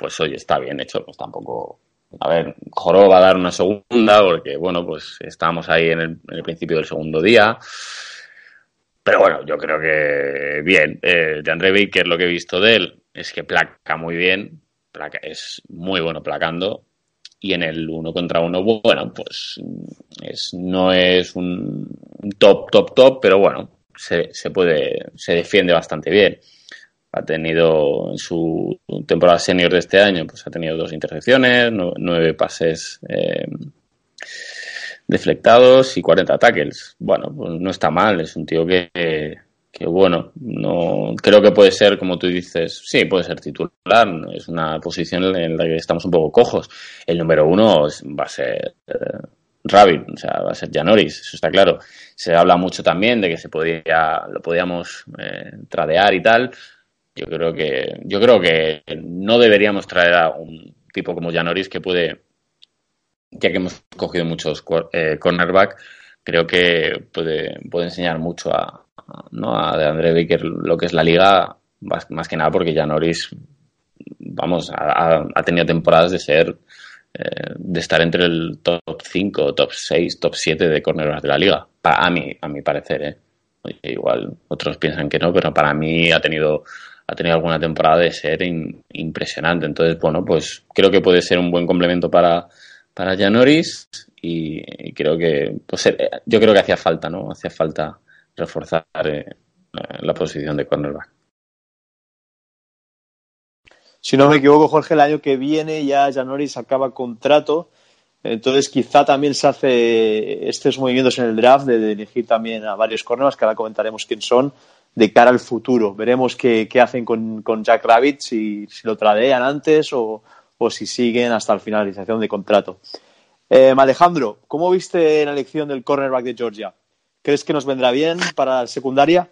pues oye, está bien hecho, pues tampoco. A ver, Joro va a dar una segunda porque, bueno, pues estábamos ahí en el, principio del segundo día. Pero bueno, yo creo que bien. Eh, de André Baker, lo que he visto de él es que placa muy bien, placa, es muy bueno placando. Y en el uno contra uno, bueno, pues es, no es un top, top, top, pero bueno, se, se puede, se defiende bastante bien ha tenido en su temporada senior de este año, pues ha tenido dos intercepciones, nueve pases eh, deflectados y 40 tackles. Bueno, pues no está mal, es un tío que, que, bueno, no creo que puede ser, como tú dices, sí, puede ser titular, es una posición en la que estamos un poco cojos. El número uno va a ser eh, Rabbit, o sea, va a ser Janoris, eso está claro. Se habla mucho también de que se podía, lo podíamos eh, tradear y tal yo creo que, yo creo que no deberíamos traer a un tipo como Janoris que puede, ya que hemos cogido muchos eh, cornerback, creo que puede, puede enseñar mucho a, ¿no? a André Baker lo que es la liga, más, que nada porque Janoris, vamos, ha, tenido temporadas de ser, eh, de estar entre el top 5, top 6, top 7 de cornerbacks de la liga, a mí, a mi parecer, ¿eh? igual otros piensan que no, pero para mí ha tenido ha tenido alguna temporada de ser impresionante. Entonces, bueno, pues creo que puede ser un buen complemento para, para Janoris y, creo que, pues eh, yo creo que hacía falta, ¿no? Hacía falta reforzar eh, la posición de cornerback. Si no me equivoco, Jorge, el año que viene ya Janoris acaba contrato. Entonces, quizá también se hace estos movimientos en el draft de, elegir también a varios cornerbacks, que ahora comentaremos quién son, de cara al futuro. Veremos qué, hacen con, Jack Rabbit, si, lo tradean antes o, si siguen hasta la finalización de contrato. Eh, Alejandro, ¿cómo viste la elección del cornerback de Georgia? ¿Crees que nos vendrá bien para la secundaria?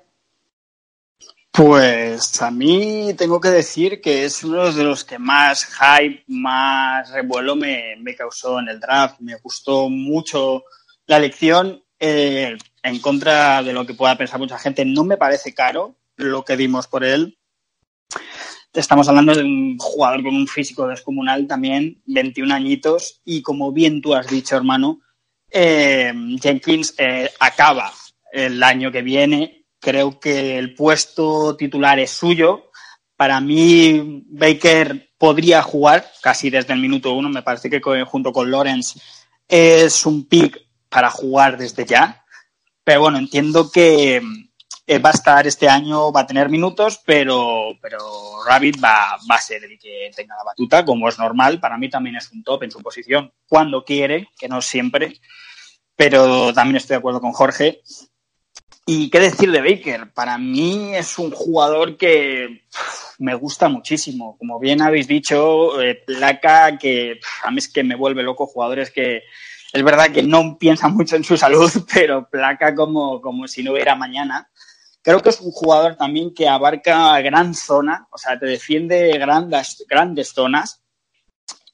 Pues a mí tengo que decir que es uno de los que más hype, más revuelo me, causó en el draft. Me gustó mucho la elección. Eh, en contra de lo que pueda pensar mucha gente, no me parece caro lo que dimos por él. Estamos hablando de un jugador con un físico descomunal también, 21 añitos, y como bien tú has dicho, hermano, eh, Jenkins eh, acaba el año que viene Creo que el puesto titular es suyo. Para mí, Baker podría jugar casi desde el minuto uno. Me parece que junto con Lawrence es un pick para jugar desde ya. Pero bueno, entiendo que eh, va a estar este año, va a tener minutos, pero, pero Rabbit va, va a ser el que tenga la batuta, como es normal. Para mí también es un top en su posición cuando quiere, que no siempre. Pero también estoy de acuerdo con Jorge y qué decir de Baker, para mí es un jugador que me gusta muchísimo. Como bien habéis dicho, eh, placa que a mí es que me vuelve loco jugadores que es verdad que no piensan mucho en su salud, pero placa como, como si no hubiera mañana. Creo que es un jugador también que abarca gran zona, o sea, te defiende grandes, grandes zonas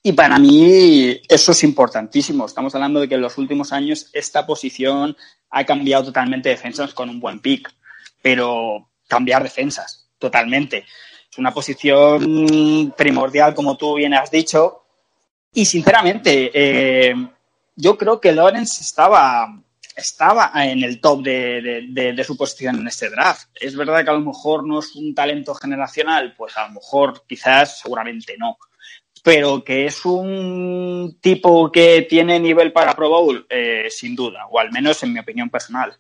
y para mí eso es importantísimo. Estamos hablando de que en los últimos años esta posición ha cambiado totalmente defensas con un buen pick, pero cambiar defensas totalmente. Es una posición primordial, como tú bien has dicho. Y sinceramente, eh, yo creo que Lawrence estaba, estaba en el top de, de, su posición en este draft. Es verdad que a lo mejor no es un talento generacional, pues a lo mejor quizás seguramente no pero que es un tipo que tiene nivel para Pro Bowl, eh, sin duda, o al menos en mi opinión personal.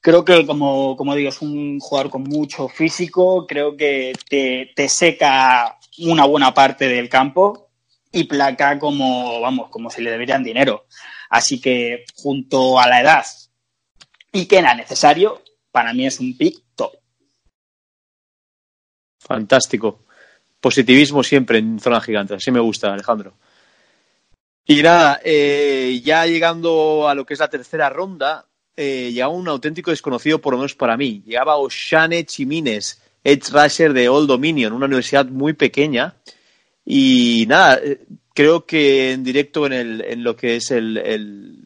Creo que, como, como digo, es un jugador con mucho físico, creo que te, te seca una buena parte del campo y placa como, vamos, como si le deberían dinero. Así que, junto a la edad y que era necesario, para mí es un pick top. Fantástico positivismo siempre en zona gigante. Así me gusta, Alejandro. Y nada, eh, ya llegando a lo que es la tercera ronda, eh, llegaba un auténtico desconocido, por lo menos para mí. Llegaba Oshane Chimines, Edge Rusher de Old Dominion, una universidad muy pequeña. Y nada, eh, creo que en directo en, el, lo que es el,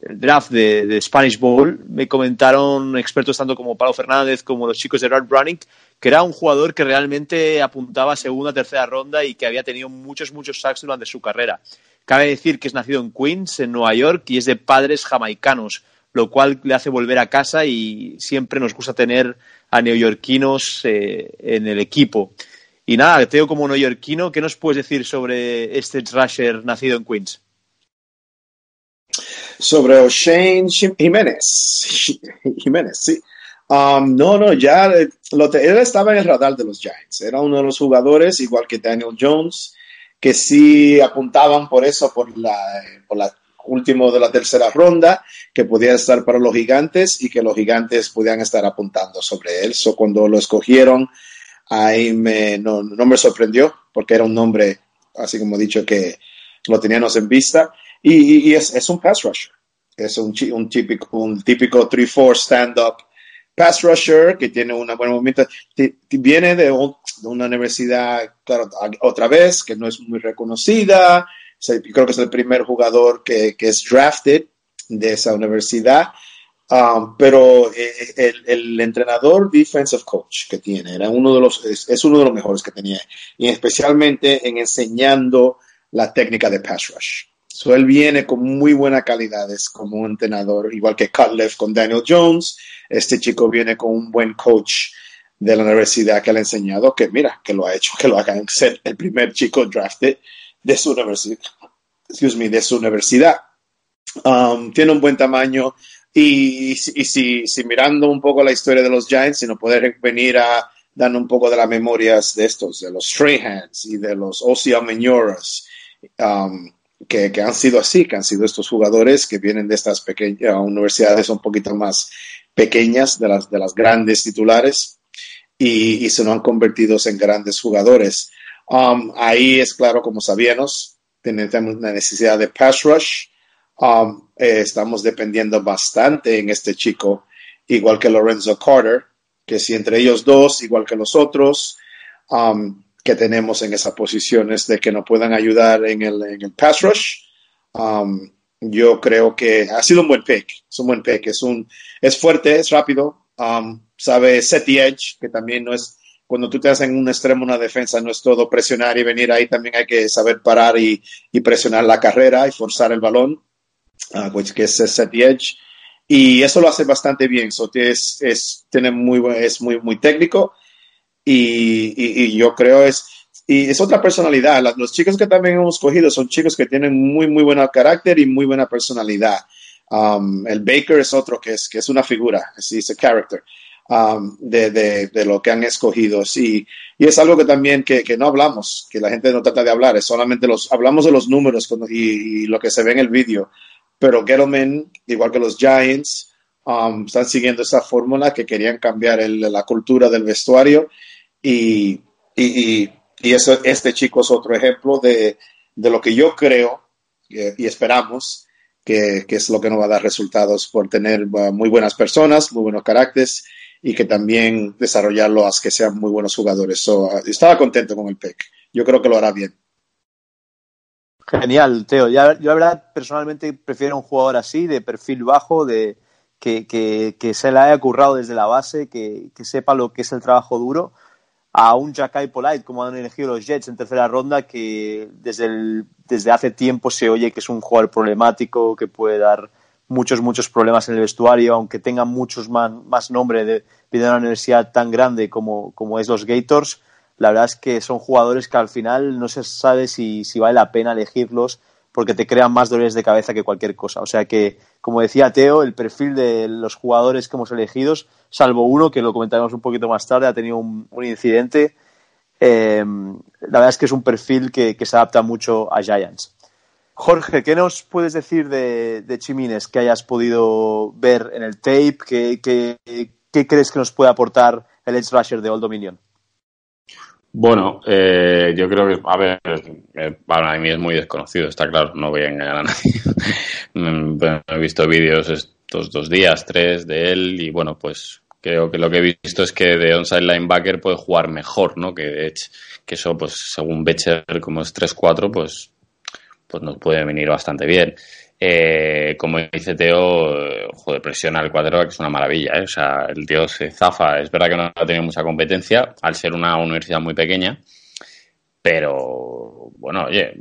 draft de, Spanish Bowl me comentaron expertos tanto como Pablo Fernández como los chicos de Running que era un jugador que realmente apuntaba segunda, tercera ronda y que había tenido muchos, muchos sacks durante su carrera. Cabe decir que es nacido en Queens, en Nueva York, y es de padres jamaicanos, lo cual le hace volver a casa y siempre nos gusta tener a neoyorquinos eh, en el equipo. Y nada, Teo como neoyorquino, ¿qué nos puedes decir sobre este rusher nacido en Queens? Sobre O'Shane Jiménez. Jiménez, sí. Um, no, no, ya eh, él estaba en el radar de los Giants. Era uno de los jugadores, igual que Daniel Jones, que sí apuntaban por eso, por la, por la de la tercera ronda, que podía estar para los gigantes y que los gigantes podían estar apuntando sobre él. So, cuando lo escogieron, ahí me, no, me sorprendió, porque era un nombre, así como he dicho, que lo teníamos en vista. Y, es, es, un pass rusher. Es un, un típico, un típico 3-4 stand-up pass rusher que tiene una buena movimiento. Viene de, una universidad, claro, otra vez, que no es muy reconocida. Creo que es el primer jugador que, es drafted de esa universidad. Um, pero eh, el, entrenador defensive coach que tiene era uno de los es, uno de los mejores que tenía y especialmente en enseñando la técnica de pass rush. So él viene con muy buenas calidades como un entrenador, igual que Cutleff con Daniel Jones, este chico viene con un buen coach de la universidad que le ha enseñado que, mira, que lo ha hecho, que lo hagan ser el primer chico drafted de su universidad. Excuse me, de su universidad. Um, tiene un buen tamaño, Y, y si, si, mirando un poco la historia de los Giants, si no poder venir a dando un poco de las memorias de estos, de los Strayhands y de los Osia Menoras, um, que, que, han sido así, que han sido estos jugadores que vienen de estas pequeñas universidades un poquito más pequeñas, de las, de las grandes titulares, y, y se nos han convertido en grandes jugadores. Um, ahí es claro, como sabíamos, tenemos una necesidad de pass rush. Um, eh, estamos dependiendo bastante en este chico, igual que Lorenzo Carter, que si entre ellos dos, igual que los otros, um, que tenemos en esas posiciones de que nos puedan ayudar en el, en el pass rush, um, yo creo que ha sido un buen pick. Es un buen pick. Es, un, es fuerte, es rápido, um, sabe set the edge, que también no es cuando tú te haces en un extremo una defensa, no es todo presionar y venir ahí, también hay que saber parar y, y presionar la carrera y forzar el balón, uh, which, que es set the edge. Y eso lo hace bastante bien. So, es, es, tiene muy, es muy, muy técnico y, y, y, yo creo es, y es otra personalidad. Los chicos que también hemos cogido son chicos que tienen muy, muy buen carácter y muy buena personalidad. Um, el Baker es otro que es, que es una figura, es, a character um, de, de, de, lo que han escogido. Sí, y es algo que también que, que, no hablamos, que la gente no trata de hablar, es solamente los, hablamos de los números y, y lo que se ve en el vídeo. Pero Gettleman, igual que los Giants, um, están siguiendo esa fórmula que querían cambiar el, la cultura del vestuario y, y, y eso, este chico es otro ejemplo de, de lo que yo creo eh, y esperamos que, que, es lo que nos va a dar resultados por tener uh, muy buenas personas, muy buenos caracteres y que también desarrollarlo a que sean muy buenos jugadores. So, uh, estaba contento con el PEC. Yo creo que lo hará bien. Genial, Teo. Ya, yo la verdad personalmente prefiero un jugador así, de perfil bajo, de que, que, que se le haya currado desde la base, que, sepa lo que es el trabajo duro, a un Jacky Polite, como han elegido los Jets en tercera ronda, que desde, el, desde hace tiempo se oye que es un jugador problemático, que puede dar muchos, muchos problemas en el vestuario, aunque tenga muchos más, más nombre de, de una universidad tan grande como, como es los Gators la verdad es que son jugadores que al final no se sabe si, si vale la pena elegirlos porque te crean más dolores de cabeza que cualquier cosa. O sea que, como decía Teo, el perfil de los jugadores que hemos elegido, salvo uno, que lo comentaremos un poquito más tarde, ha tenido un, incidente, eh, la verdad es que es un perfil que, se adapta mucho a Giants. Jorge, ¿qué nos puedes decir de, de Chimines que hayas podido ver en el tape? ¿Qué, qué, qué crees que nos puede aportar el Edge Rusher de Old Dominion? Bueno, eh, yo creo que, a ver, para mí es muy desconocido, está claro, no voy a engañar a nadie. Mm, he visto vídeos estos dos días, tres de él y bueno, pues creo que lo que he visto es que de onside linebacker puede jugar mejor, ¿no? Que que eso, pues según Becher, como es 3-4, pues, pues nos puede venir bastante bien. Eh, como dice Teo, joder, presiona al cuadro que es una maravilla. ¿eh? O sea, el tío se zafa. Es verdad que no ha tenido mucha competencia al ser una universidad muy pequeña, pero bueno, oye,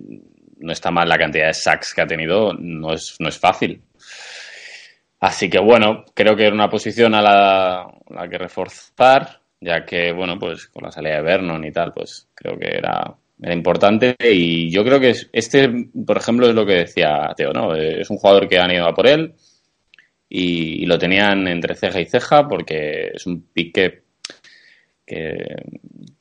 no está mal la cantidad de sacks que ha tenido, no es, no es fácil. Así que bueno, creo que era una posición a la, a la que reforzar, ya que, bueno, pues con la salida de Vernon y tal, pues creo que era era importante y yo creo que este, por ejemplo, es lo que decía Teo, ¿no? Es un jugador que han ido a por él y, lo tenían entre ceja y ceja porque es un pique que,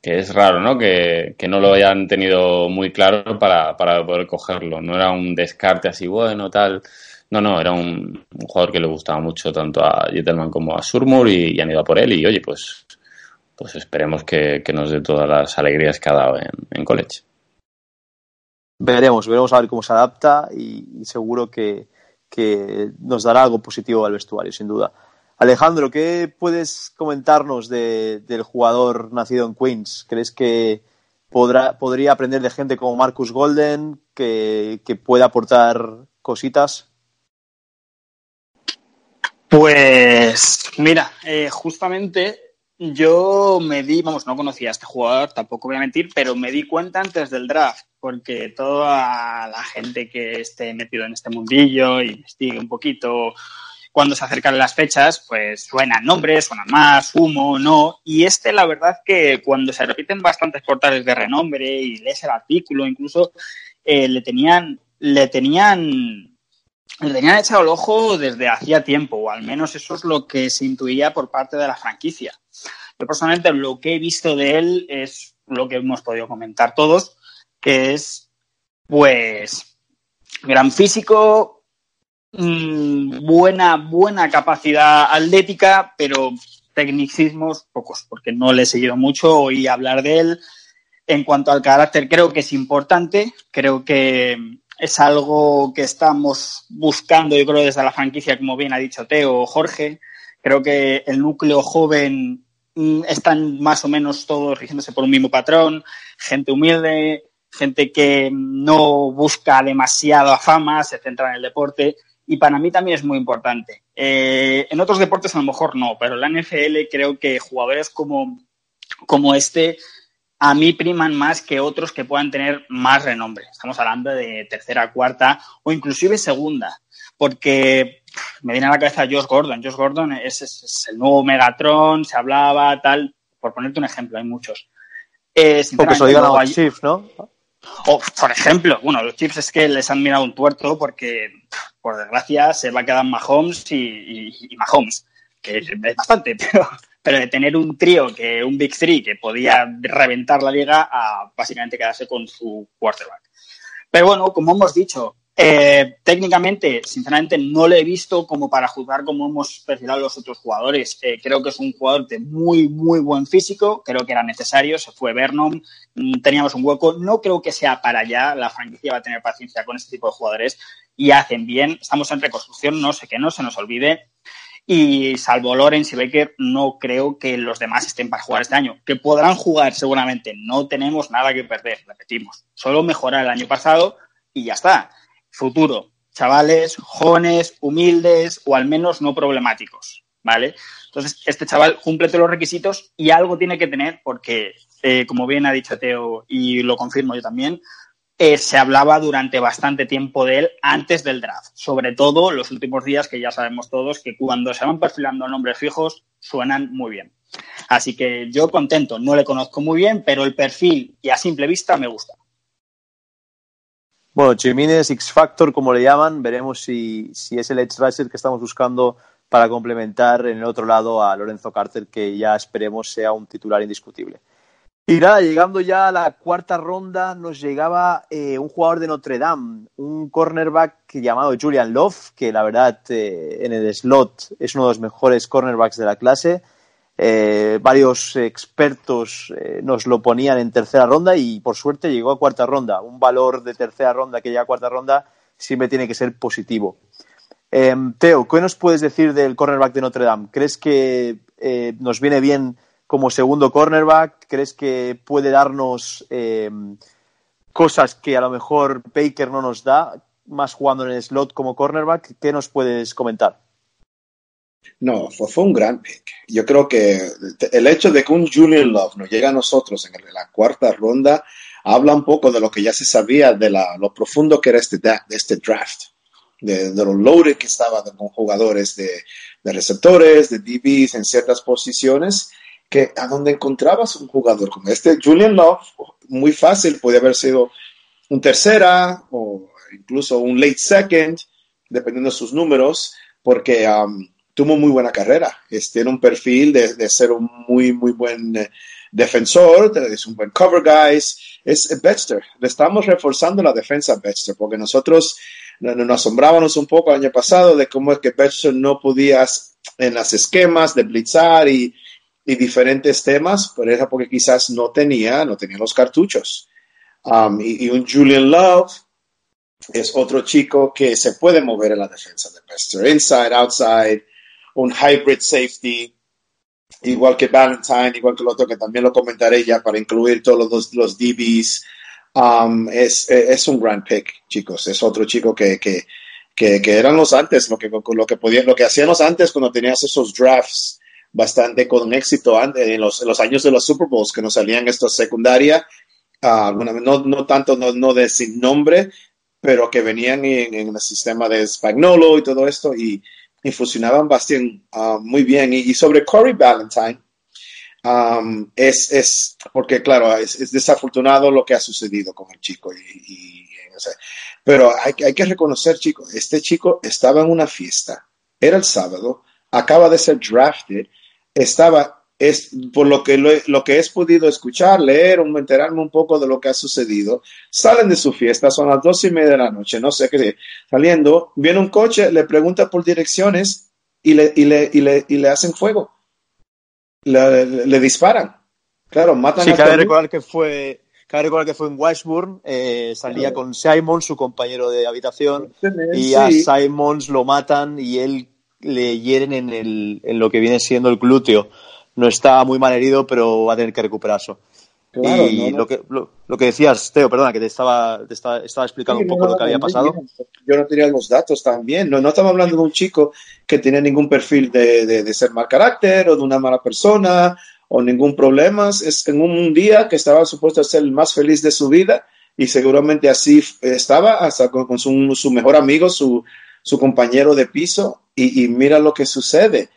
que, es raro, ¿no? Que, que, no lo hayan tenido muy claro para, para, poder cogerlo. No era un descarte así, bueno, tal. No, no, era un, un jugador que le gustaba mucho tanto a Jettelman como a Surmur y, han ido a por él y, oye, pues pues esperemos que, que, nos dé todas las alegrías que ha dado en, en, college. Veremos, veremos a ver cómo se adapta y, y seguro que, que, nos dará algo positivo al vestuario, sin duda. Alejandro, ¿qué puedes comentarnos de, del jugador nacido en Queens? ¿Crees que podrá, podría aprender de gente como Marcus Golden, que, que pueda aportar cositas? Pues mira, eh, justamente yo me di, vamos, no conocía a este jugador, tampoco voy a mentir, pero me di cuenta antes del draft, porque toda la gente que esté metido en este mundillo, investigue un poquito, cuando se acercan las fechas, pues suenan nombres, suenan más, humo, no. Y este, la verdad, que cuando se repiten bastantes portales de renombre y lees el artículo, incluso eh, le tenían, le tenían le tenían echado el ojo desde hacía tiempo, o al menos eso es lo que se intuía por parte de la franquicia. Yo personalmente lo que he visto de él es lo que hemos podido comentar todos, que es, pues, gran físico, mmm, buena, buena capacidad atlética, pero tecnicismos pocos, porque no le he seguido mucho, oí hablar de él. En cuanto al carácter, creo que es importante, creo que es algo que estamos buscando, yo creo, desde la franquicia, como bien ha dicho Teo o Jorge. Creo que el núcleo joven mm, están más o menos todos rigiéndose por un mismo patrón, gente humilde, gente que no busca demasiada fama, se centra en el deporte y para mí también es muy importante. Eh, en otros deportes a lo mejor no, pero en la NFL creo que jugadores como, como este a mí priman más que otros que puedan tener más renombre. Estamos hablando de tercera, cuarta o inclusive segunda, porque me viene a la cabeza Josh Gordon. Josh Gordon es, es, es el nuevo Megatron, se hablaba, tal, por ponerte un ejemplo, hay muchos. Eh, porque se lo digan a los Chiefs, ¿no? O, por ejemplo, bueno, los Chiefs es que les han mirado un tuerto porque, por desgracia, se va a quedar Mahomes y, y, y Mahomes, que es bastante, pero pero de tener un trío, que un Big Three, que podía reventar la liga, a básicamente quedarse con su quarterback. Pero bueno, como hemos dicho, eh, técnicamente, sinceramente, no lo he visto como para juzgar cómo hemos perfilado los otros jugadores. Eh, creo que es un jugador de muy, muy buen físico. Creo que era necesario. Se fue Vernon. Mm, teníamos un hueco. No creo que sea para allá. La franquicia va a tener paciencia con este tipo de jugadores y hacen bien. Estamos en reconstrucción. No sé que no se nos olvide. Y salvo Lorenz y Baker, no creo que los demás estén para jugar este año. Que podrán jugar seguramente. No tenemos nada que perder, repetimos. Solo mejorar el año pasado y ya está. Futuro. Chavales jóvenes, humildes o al menos no problemáticos. ¿Vale? Entonces, este chaval cumple todos los requisitos y algo tiene que tener porque, eh, como bien ha dicho Teo y lo confirmo yo también, eh, se hablaba durante bastante tiempo de él antes del draft. Sobre todo los últimos días, que ya sabemos todos que cuando se van perfilando nombres fijos suenan muy bien. Así que yo contento, no le conozco muy bien, pero el perfil y a simple vista me gusta. Bueno, Chimines X Factor, como le llaman, veremos si, si es el Edge Rusher que estamos buscando para complementar en el otro lado a Lorenzo Carter, que ya esperemos sea un titular indiscutible. Y nada, llegando ya a la cuarta ronda, nos llegaba eh, un jugador de Notre Dame, un cornerback llamado Julian Love, que la verdad eh, en el slot es uno de los mejores cornerbacks de la clase. Eh, varios expertos nos lo ponían en tercera ronda y por suerte llegó a cuarta ronda. Un valor de tercera ronda que llega a cuarta ronda siempre tiene que ser positivo. Teo, ¿qué nos puedes decir del cornerback de Notre Dame? ¿Crees que nos viene bien? Como segundo cornerback? ¿Crees que puede darnos eh, cosas que a lo mejor Baker no nos da, más jugando en el slot como cornerback? ¿Qué nos puedes comentar? No, fue, un gran pick. Yo creo que el hecho de que un Julian Love nos llegue a nosotros en la cuarta ronda habla un poco de lo que ya se sabía de la, lo profundo que era este, de este draft, de, de lo loaded que estaba con jugadores de, de receptores, de DBs en ciertas posiciones que a donde encontrabas un jugador como este, Julian Love, muy fácil, podía haber sido un tercera o incluso un late second, dependiendo de sus números, porque um, tuvo muy buena carrera. Este, tiene un perfil de, de ser un muy, muy buen eh, defensor, es un buen cover guys, es Baxter. Le estamos reforzando la defensa a Baxter, porque nosotros nos asombrábamos un poco el año pasado de cómo es que Baxter no podía en las esquemas de blitzar y, y diferentes temas, por eso porque quizás no tenía, no tenía los cartuchos. Um, y, y, un Julian Love es otro chico que se puede mover en la defensa de Bester, inside, outside, un hybrid safety, igual que Valentine, igual que el otro que también lo comentaré ya para incluir todos los, los DBs. Um, es, es un gran pick, chicos. Es otro chico que, que, que, que eran los antes, lo que, lo que podían, lo que hacíamos antes cuando tenías esos drafts bastante con éxito en los, años de los Super Bowls que nos salían estos secundaria, uh, no, no, tanto no, no, de sin nombre, pero que venían en, en, el sistema de Spagnolo y todo esto y, y funcionaban bastante uh, muy bien. Y, sobre Corey Valentine, Um, es, es, porque claro, es, es, desafortunado lo que ha sucedido con el chico. Pero hay, hay, que reconocer, chicos, este chico estaba en una fiesta, era el sábado, acaba de ser drafted, estaba, es, por lo que, lo, lo que he podido escuchar, leer, enterarme un poco de lo que ha sucedido, salen de su fiesta, son las dos y media de la noche, no sé qué, saliendo, viene un coche, le pregunta por direcciones y le, y le, y le, y le hacen fuego le, le, disparan. Claro, matan sí, a cabe recordar que fue cabe recordar que fue en Washburn, eh, salía sí. con Simons, su compañero de habitación, y sí. a Simons lo matan y él le hieren en, el, en lo que viene siendo el glúteo. No está muy mal herido, pero va a tener que recuperarse. Claro, y no, no. Lo, que, lo, lo, que decías, Teo, perdona, que te estaba, te estaba, estaba explicando sí, un poco no, lo que había pasado. Bien. Yo no tenía los datos también. No, no estamos hablando de un chico que tenía ningún perfil de, de, de, ser mal carácter o de una mala persona o ningún problema. Es en un día que estaba supuesto a ser el más feliz de su vida y seguramente así estaba hasta con, con su, su, mejor amigo, su, su compañero de piso y, mira lo que sucede.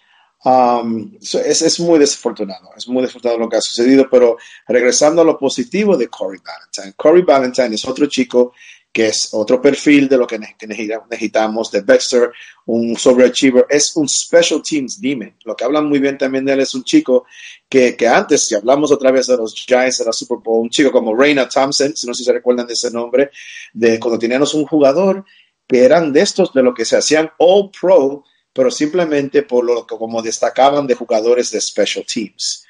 Um, es, es, muy desafortunado, es muy desafortunado lo que ha sucedido, pero regresando a lo positivo de Corey Valentine. Corey Valentine es otro chico que es otro perfil de lo que necesitamos de Baxter, un sobreachiever, es un special teams demon. Lo que hablan muy bien también de él es un chico que, que antes, si hablamos otra vez de los Giants de la Super Bowl, un chico como Reina Thompson, si no sé si se recuerdan de ese nombre, de cuando teníamos un jugador que eran de estos, de lo que se hacían all pro, pero simplemente por lo que como destacaban de jugadores de special teams.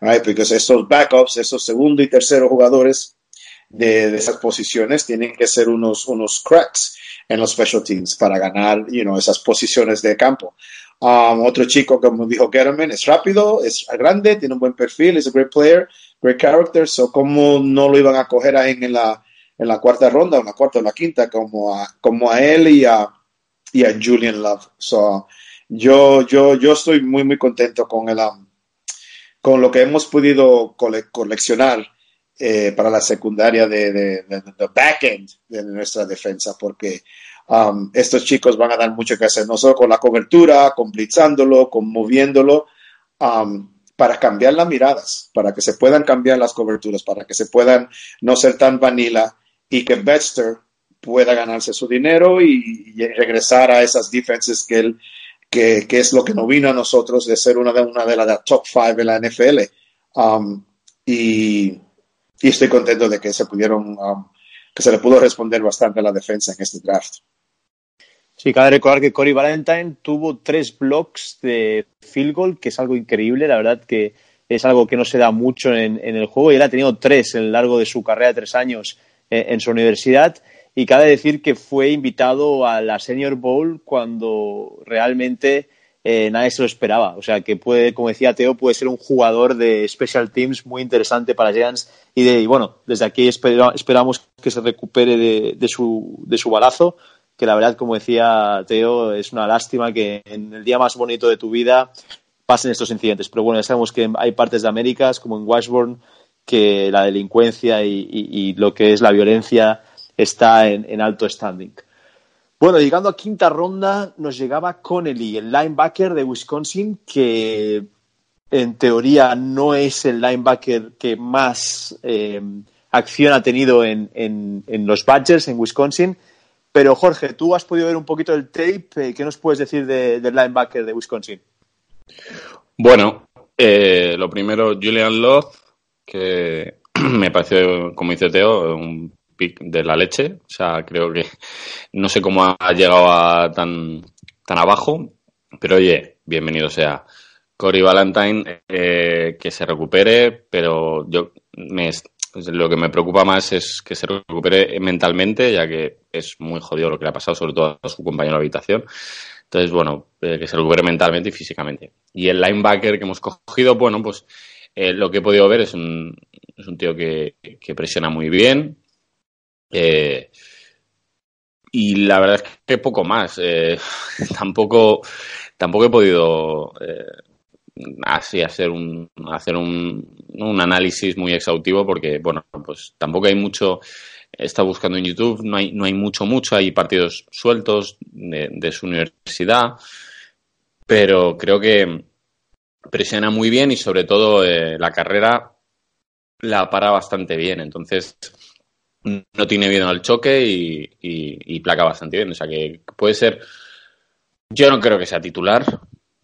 Right? Porque esos backups, esos segundo y tercero jugadores de, esas posiciones tienen que ser unos, unos cracks en los special teams para ganar you know, esas posiciones de campo. Um, otro chico, como dijo Getterman, es rápido, es grande, tiene un buen perfil, es un great player, great character, so cómo no lo iban a coger ahí en la, en la cuarta ronda, en la cuarta o la quinta, como a, como a él y a, y a Julian Love. So, yo, yo, yo estoy muy, muy contento con, el, um, con lo que hemos podido cole coleccionar eh, para la secundaria de, de, de, de, back-end de nuestra defensa, porque um, estos chicos van a dar mucho que hacer, no solo con la cobertura, con blitzándolo, con moviéndolo, um, para cambiar las miradas, para que se puedan cambiar las coberturas, para que se puedan no ser tan vanilla y que Baxter pueda ganarse su dinero y, y, regresar a esas defenses que él, que, que, es lo que nos vino a nosotros de ser una de, una de las top five en la NFL. Um, y, y, estoy contento de que se pudieron, um, que se le pudo responder bastante a la defensa en este draft. Sí, cabe recordar que Corey Valentine tuvo tres blocks de field goal, que es algo increíble, la verdad que es algo que no se da mucho en, en el juego y él ha tenido tres en lo largo de su carrera de tres años en, su universidad y cabe decir que fue invitado a la Senior Bowl cuando realmente eh, nadie se lo esperaba. O sea, que puede, como decía Teo, puede ser un jugador de Special Teams muy interesante para Giants. Y, de, y bueno, desde aquí espera, esperamos que se recupere de, de, su, de su balazo, que la verdad, como decía Teo, es una lástima que en el día más bonito de tu vida pasen estos incidentes. Pero bueno, ya sabemos que hay partes de Américas, como en Washburn, que la delincuencia y, lo que es la violencia está en, alto standing. Bueno, llegando a quinta ronda nos llegaba Connelly, el linebacker de Wisconsin, que en teoría no es el linebacker que más eh, acción ha tenido en, en, los Badgers en Wisconsin. Pero Jorge, tú has podido ver un poquito el tape. ¿Qué nos puedes decir de, del linebacker de Wisconsin? Bueno, eh, lo primero, Julian Love, que me pareció, como dice Teo, un pick de la leche. O sea, creo que no sé cómo ha llegado a tan, tan abajo, pero oye, bienvenido sea. Cory Valentine, eh, que se recupere, pero yo me, lo que me preocupa más es que se recupere mentalmente, ya que es muy jodido lo que le ha pasado, sobre todo a su compañero de habitación. Entonces, bueno, eh, que se recupere mentalmente y físicamente. Y el linebacker que hemos cogido, bueno, pues eh, lo que he podido ver es un, es un tío que, que presiona muy bien, eh, y la verdad es que poco más. Eh, tampoco, tampoco he podido así hacer un hacer un, un, análisis muy exhaustivo porque bueno pues tampoco hay mucho he estado buscando en YouTube no hay no hay mucho mucho hay partidos sueltos de su universidad pero creo que presiona muy bien y sobre todo eh, la carrera la para bastante bien. Entonces no tiene miedo al choque y, y, placa bastante bien. O sea que puede ser. Yo no creo que sea titular.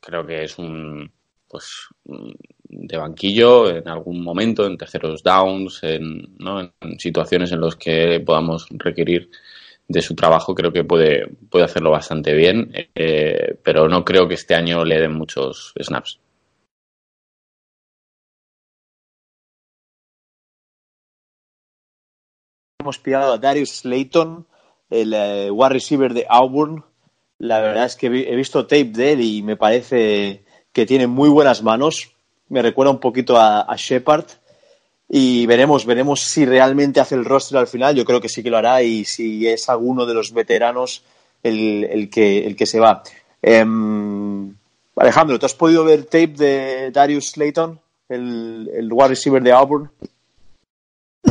Creo que es un pues de banquillo en algún momento, en terceros downs, en, ¿no? en situaciones en las que podamos requerir de su trabajo, creo que puede, puede hacerlo bastante bien, eh, pero no creo que este año le den muchos snaps. Hemos pillado a Darius Slayton, el eh, wide receiver de Auburn. La verdad es que he visto tape de él y me parece que tiene muy buenas manos. Me recuerda un poquito a, Shepard y veremos, veremos si realmente hace el roster al final. Yo creo que sí que lo hará y si es alguno de los veteranos el, el que, el que se va. Em, Alejandro, ¿tú has podido ver tape de Darius Slayton, el, el wide receiver de Auburn?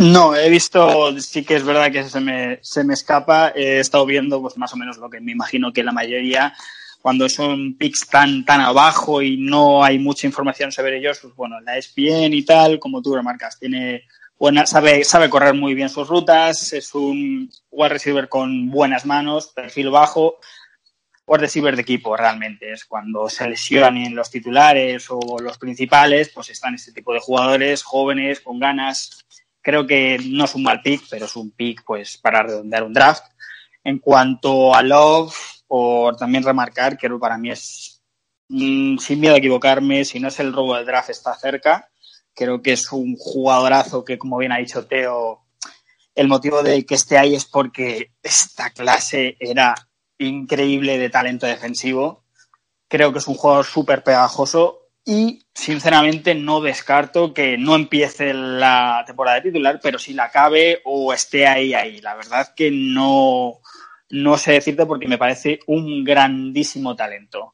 No, he visto, sí que es verdad que se me, se me escapa. He estado viendo pues más o menos lo que me imagino que la mayoría cuando son picks tan, tan abajo y no hay mucha información sobre ellos, pues bueno, la ESPN y tal, como tú remarcas, tiene buena, sabe, sabe correr muy bien sus rutas, es un wide receiver con buenas manos, perfil bajo, wide receiver de equipo realmente, es cuando se lesionan los titulares o los principales, pues están este tipo de jugadores jóvenes, con ganas. Creo que no es un mal pick, pero es un pick pues para redondear un draft. En cuanto a Love, por también remarcar que para mí es, mm, sin miedo a equivocarme, si no es el robo del draft está cerca. Creo que es un jugadorazo que, como bien ha dicho Teo, el motivo de que esté ahí es porque esta clase era increíble de talento defensivo. Creo que es un jugador súper pegajoso y, sinceramente, no descarto que no empiece la temporada de titular, pero si la acabe o esté ahí, ahí. La verdad que no, no sé decirte porque me parece un grandísimo talento.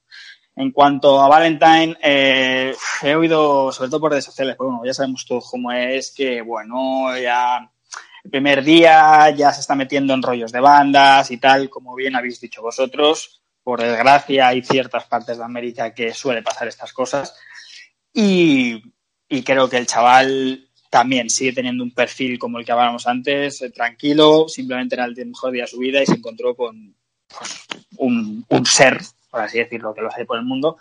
En cuanto a Valentine, eh, he oído, sobre todo por redes sociales, bueno, ya sabemos todos cómo es, que bueno, ya el primer día ya se está metiendo en rollos de bandas y tal, como bien habéis dicho vosotros. Por desgracia, hay ciertas partes de América que suele pasar estas cosas. Y, creo que el chaval también sigue teniendo un perfil como el que hablábamos antes, eh, tranquilo, simplemente era el mejor día de su vida y se encontró con pues, un, ser, por así decirlo, que lo hace por el mundo,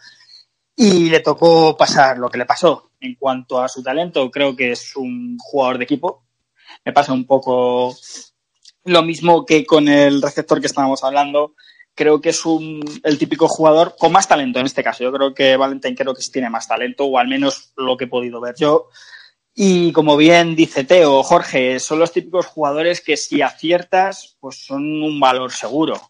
y le tocó pasar lo que le pasó. En cuanto a su talento, creo que es un jugador de equipo. Me pasa un poco lo mismo que con el receptor que estábamos hablando. Creo que es un, el típico jugador con más talento en este caso. Yo creo que Valentín creo que sí tiene más talento, o al menos lo que he podido ver yo. Y como bien dice Teo, Jorge, son los típicos jugadores que si aciertas, pues son un valor seguro.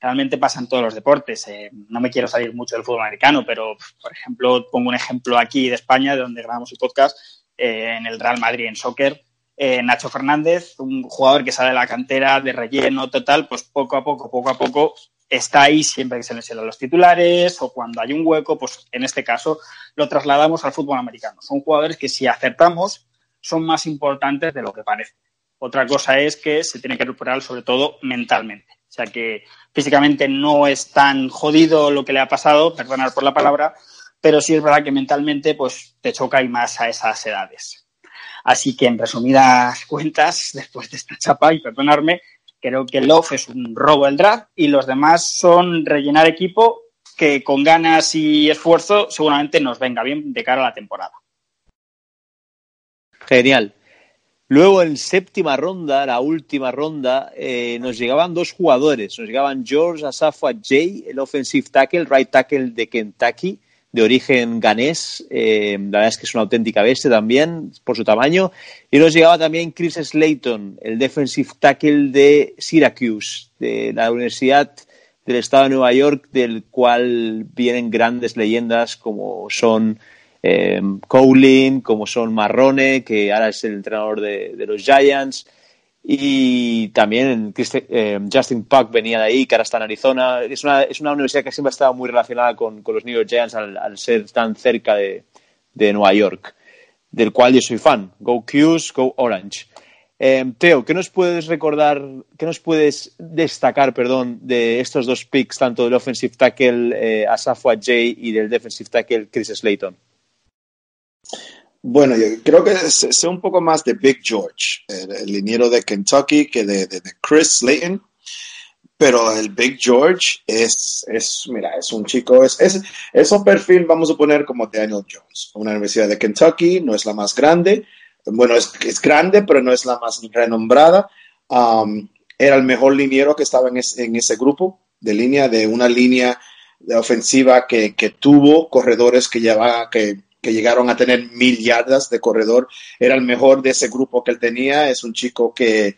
Realmente pasan todos los deportes. Eh, no me quiero salir mucho del fútbol americano, pero, por ejemplo, pongo un ejemplo aquí de España, de donde grabamos el podcast, eh, en el Real Madrid en soccer. Eh, Nacho Fernández, un jugador que sale de la cantera de relleno total, pues poco a poco, poco a poco está ahí siempre que se lesionan los titulares o cuando hay un hueco, pues en este caso lo trasladamos al fútbol americano. Son jugadores que si acertamos son más importantes de lo que parece. Otra cosa es que se tiene que recuperar sobre todo mentalmente. O sea que físicamente no es tan jodido lo que le ha pasado, perdonar por la palabra, pero sí es verdad que mentalmente pues te choca y más a esas edades. Así que en resumidas cuentas, después de esta chapa, y perdonarme, Creo que Love es un robo el draft y los demás son rellenar equipo que con ganas y esfuerzo seguramente nos venga bien de cara a la temporada. Genial. Luego en séptima ronda, la última ronda, eh, nos llegaban dos jugadores. Nos llegaban George Asafa Jay, el offensive tackle, right tackle de Kentucky, de origen ganés. Eh, la verdad es que es una auténtica bestia también por su tamaño. Y nos llegaba también Chris Slayton, el defensive tackle de Syracuse, de la Universidad del Estado de Nueva York, del cual vienen grandes leyendas como son eh, como son Marrone, que ahora es el entrenador de los Giants. Y también eh, Justin Puck venía de ahí, que Arizona. Es una, es una universidad que siempre ha estado muy relacionada con, con los New York Giants al, ser tan cerca de, de, Nueva York, del cual yo soy fan. Go Qs, Go Orange. Eh, Teo, ¿qué nos puedes recordar, qué nos puedes destacar, perdón, de estos dos picks, tanto del offensive tackle eh, Asafua Jay y del defensive tackle Chris Slayton? Bueno, yo creo que sé un poco más de Big George, el, liniero de Kentucky, que de, de, Chris Slayton. Pero el Big George es, es mira, es un chico, es, es, es un perfil, vamos a poner como Daniel Jones. Una universidad de Kentucky, no es la más grande. Bueno, es, es grande, pero no es la más renombrada. Um, era el mejor liniero que estaba en, en ese grupo de línea, de una línea de ofensiva que, que tuvo corredores que, llevaba, que, que, llegaron a tener mil yardas de corredor. Era el mejor de ese grupo que él tenía. Es un chico que,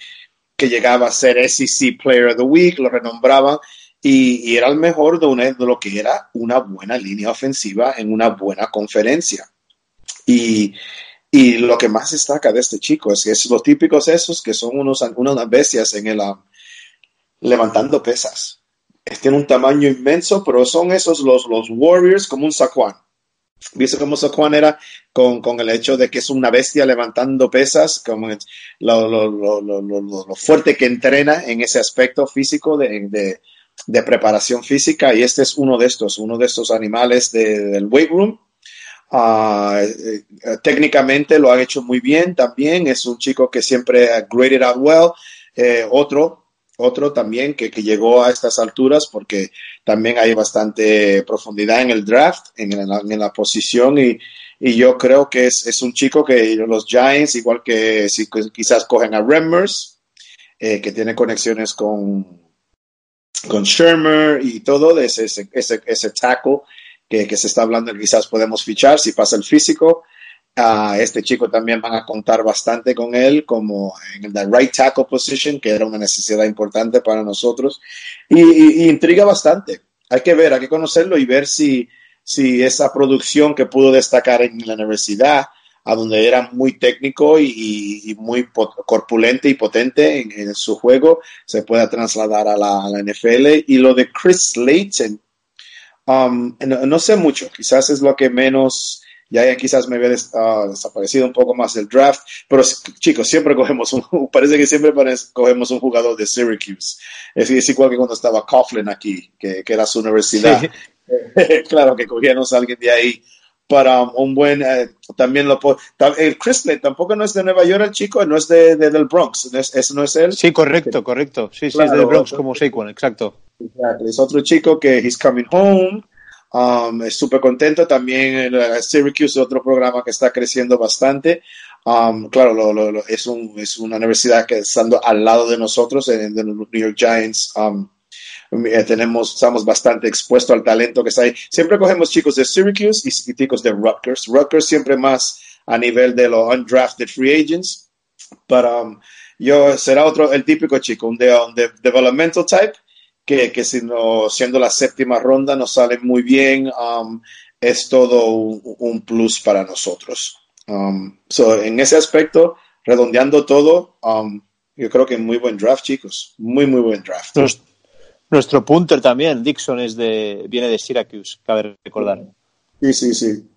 que llegaba a ser SEC Player of the Week, lo renombraban. Y, era el mejor de, una, de lo que era una buena línea ofensiva en una buena conferencia. Y, y lo que más destaca de este chico es que es los típicos esos que son unos, unas bestias en el um, levantando pesas tiene un tamaño inmenso, pero son esos los, los Warriors como un Saquon. ¿Viste cómo Saquon era con, el hecho de que es una bestia levantando pesas, como lo, lo, lo, fuerte que entrena en ese aspecto físico de, preparación física? Y este es uno de estos, uno de estos animales de, del weight room. Uh, técnicamente lo ha hecho muy bien también. Es un chico que siempre ha graded out well. Eh, otro otro también que, que, llegó a estas alturas porque también hay bastante profundidad en el draft, en la, en la posición y, y, yo creo que es, es, un chico que los Giants, igual que si quizás cogen a Remmers, eh, que tiene conexiones con, con Shermer y todo, ese, ese, ese, ese que, que se está hablando, quizás podemos fichar si pasa el físico a este chico también van a contar bastante con él como en el right tackle position, que era una necesidad importante para nosotros. Y, intriga bastante. Hay que ver, hay que conocerlo y ver si, si esa producción que pudo destacar en la universidad, a donde era muy técnico y, muy corpulente y potente en, su juego, se pueda trasladar a la, NFL. Y lo de Chris Slayton, um, no sé mucho, quizás es lo que menos ya quizás me había ah, desaparecido un poco más el draft, pero chicos, siempre cogemos un, parece que siempre cogemos un jugador de Syracuse. Es, igual que cuando estaba Coughlin aquí, que, que era su universidad. claro que cogíamos a alguien de ahí para un buen, eh, también lo el Chrisley tampoco no es de Nueva York el chico, no es de, del Bronx, ¿Es, no es él. Sí, correcto, correcto, sí, sí, es del Bronx como Saquon, exacto. Es otro chico que he's coming home, Um, súper contento. También el, Syracuse, otro programa que está creciendo bastante. Um, claro, es, un, es, una universidad que estando al lado de nosotros, en, los New York Giants, um, eh, tenemos, estamos bastante expuestos al talento que está ahí. Siempre cogemos chicos de Syracuse y, chicos de Rutgers. Rutgers siempre más a nivel de los undrafted free agents. Pero yo será otro, el típico chico, un, de, un developmental type que, que si no, siendo la séptima ronda nos sale muy bien, um, es todo un, plus para nosotros. Um, so, en ese aspecto, redondeando todo, um, yo creo que muy buen draft, chicos. Muy, muy buen draft. Nuestro, punter también, Dixon, es de, viene de Syracuse, cabe recordar. Sí, sí, sí.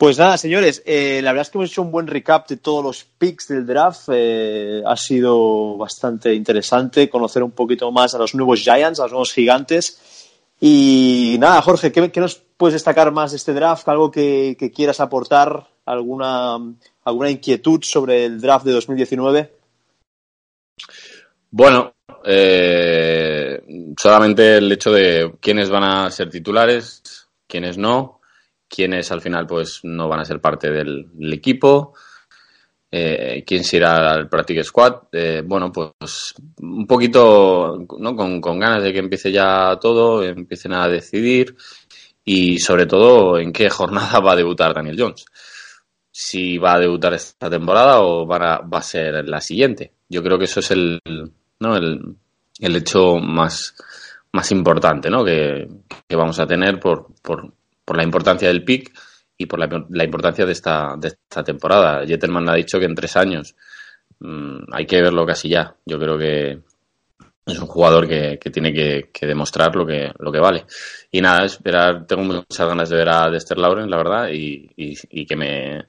Pues nada, señores, eh, la verdad es que hemos hecho un buen recap de todos los picks del draft. Eh, ha sido bastante interesante conocer un poquito más a los nuevos Giants, a los nuevos gigantes. Y nada, Jorge, ¿qué, nos puedes destacar más de este draft? ¿Algo que, quieras aportar? ¿Alguna, ¿Alguna inquietud sobre el draft de 2019? Bueno, eh, solamente el hecho de quiénes van a ser titulares, quiénes no quiénes al final pues no van a ser parte del, equipo, eh, quién se irá al Practice Squad. Eh, bueno, pues un poquito ¿no? con, ganas de que empiece ya todo, empiecen a decidir y sobre todo en qué jornada va a debutar Daniel Jones. Si va a debutar esta temporada o va a, va a ser la siguiente. Yo creo que eso es el, ¿no? el, el hecho más, más importante ¿no? que, que vamos a tener por, por, por la importancia del pick y por la, importancia de esta, de esta temporada. Jetterman ha dicho que en tres años mm, hay que verlo casi ya. Yo creo que es un jugador que, tiene que, demostrar lo que, lo que vale. Y nada, esperar, tengo muchas ganas de ver a Dexter Lauren, la verdad, y, que me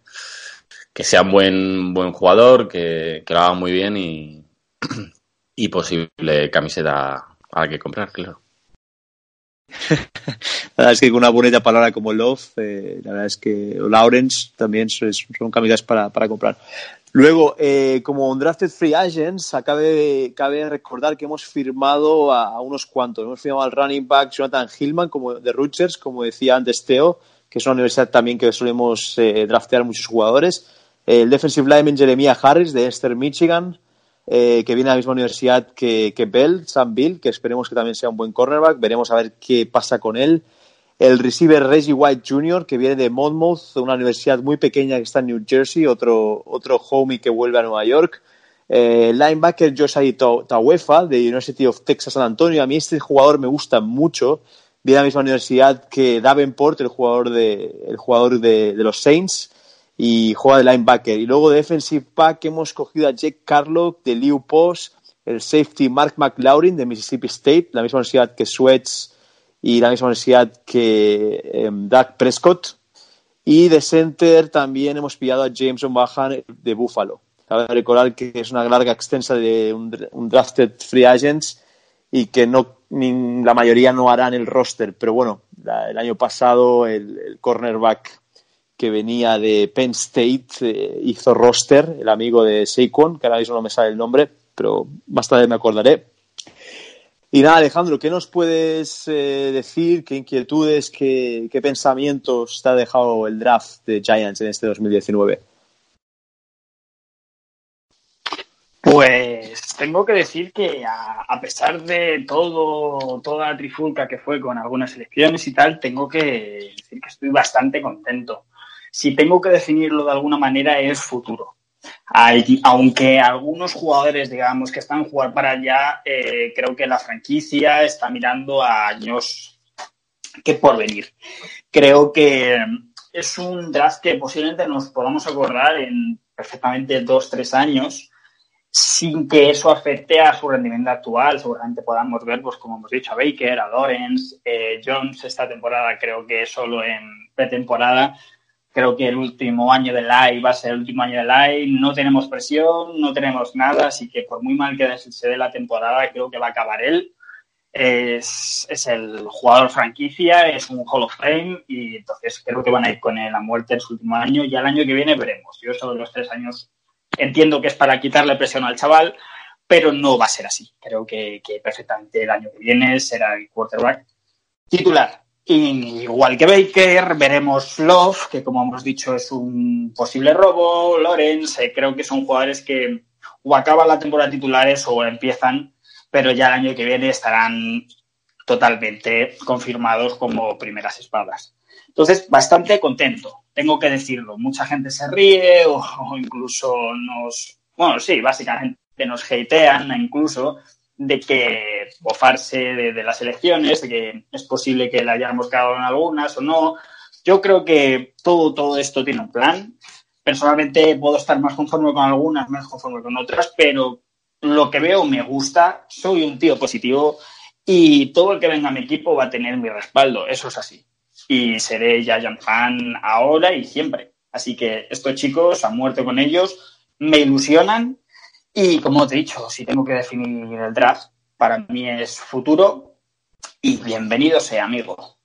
que sea un buen, buen jugador, que, que lo haga muy bien y, y posible camiseta a la que comprar, claro. La verdad es que con una bonita palabra como Love, eh, la verdad es que Lawrence también son, camisas para, para comprar. Luego, eh, como Drafted Free Agents, cabe, cabe recordar que hemos firmado a, a, unos cuantos. Hemos firmado al running back Jonathan Hillman como, de Rutgers, como decía antes Teo, que es una universidad también que solemos eh, draftear muchos jugadores. El defensive lineman Jeremiah Harris de Esther, Michigan, eh, que viene a la misma universidad que, que Bell, Sam Bill, que esperemos que también sea un buen cornerback. Veremos a ver qué pasa con él. El receiver Reggie White Jr., que viene de Monmouth, una universidad muy pequeña que está en New Jersey, otro, otro homie que vuelve a Nueva York. Eh, linebacker Josiah Tawefa, de University of Texas San Antonio. A mí este jugador me gusta mucho. Viene a la misma universidad que Davenport, el jugador de, el jugador de, de los Saints y juega de linebacker. Y luego de defensive back hemos cogido a Jake Carlock de Liu Post, el safety Mark McLaurin de Mississippi State, la misma universidad que Sweats y la misma universidad que eh, Doug Prescott. Y de center también hemos pillado a James O'Mahan de Buffalo. Cabe recordar que es una larga extensa de un, un drafted free agents y que no ni, la mayoría no harán el roster. Pero bueno, la, el año pasado el, el cornerback que venía de Penn State, eh, hizo roster, el amigo de Saquon, que ahora mismo no me sale el nombre, pero más tarde me acordaré. Y nada, Alejandro, ¿qué nos puedes eh, decir? ¿Qué inquietudes, qué, qué, pensamientos te ha dejado el draft de Giants en este 2019? Pues tengo que decir que a, a, pesar de todo, toda la trifulca que fue con algunas elecciones y tal, tengo que decir que estoy bastante contento si tengo que definirlo de alguna manera, es futuro. Aunque algunos jugadores, digamos, que están jugar para allá, eh, creo que la franquicia está mirando a años que por venir. Creo que es un draft que posiblemente nos podamos acordar en perfectamente dos, tres años, sin que eso afecte a su rendimiento actual. Seguramente podamos ver, pues como hemos dicho, a Baker, a Lawrence, eh, Jones esta temporada, creo que solo en pretemporada Creo que el último año de LAI va a ser el último año de LAI. No tenemos presión, no tenemos nada, así que por muy mal que se dé la temporada, creo que va a acabar él. Es, es, el jugador franquicia, es un Hall of Fame y entonces creo que van a ir con él a muerte en su último año y al año que viene veremos. Yo sobre los tres años entiendo que es para quitarle presión al chaval, pero no va a ser así. Creo que perfectamente el año que viene será el quarterback titular. Igual que Baker, veremos Love, que como hemos dicho es un posible robo, Lawrence, creo que son jugadores que o acaban la temporada titulares o empiezan, pero ya el año que viene estarán totalmente confirmados como primeras espadas. Entonces, bastante contento, tengo que decirlo. Mucha gente se ríe o, o incluso nos, bueno, sí, básicamente nos hatean incluso de que bofarse de, las elecciones, de que es posible que la hayamos cagado en algunas o no. Yo creo que todo, todo esto tiene un plan. Personalmente puedo estar más conforme con algunas, más conforme con otras, pero lo que veo me gusta, soy un tío positivo y todo el que venga a mi equipo va a tener mi respaldo, eso es así. Y seré Giant fan ahora y siempre. Así que estos chicos, a muerte con ellos, me ilusionan y como te he dicho, si tengo que definir el draft, para mí es futuro y bienvenido sea, amigo.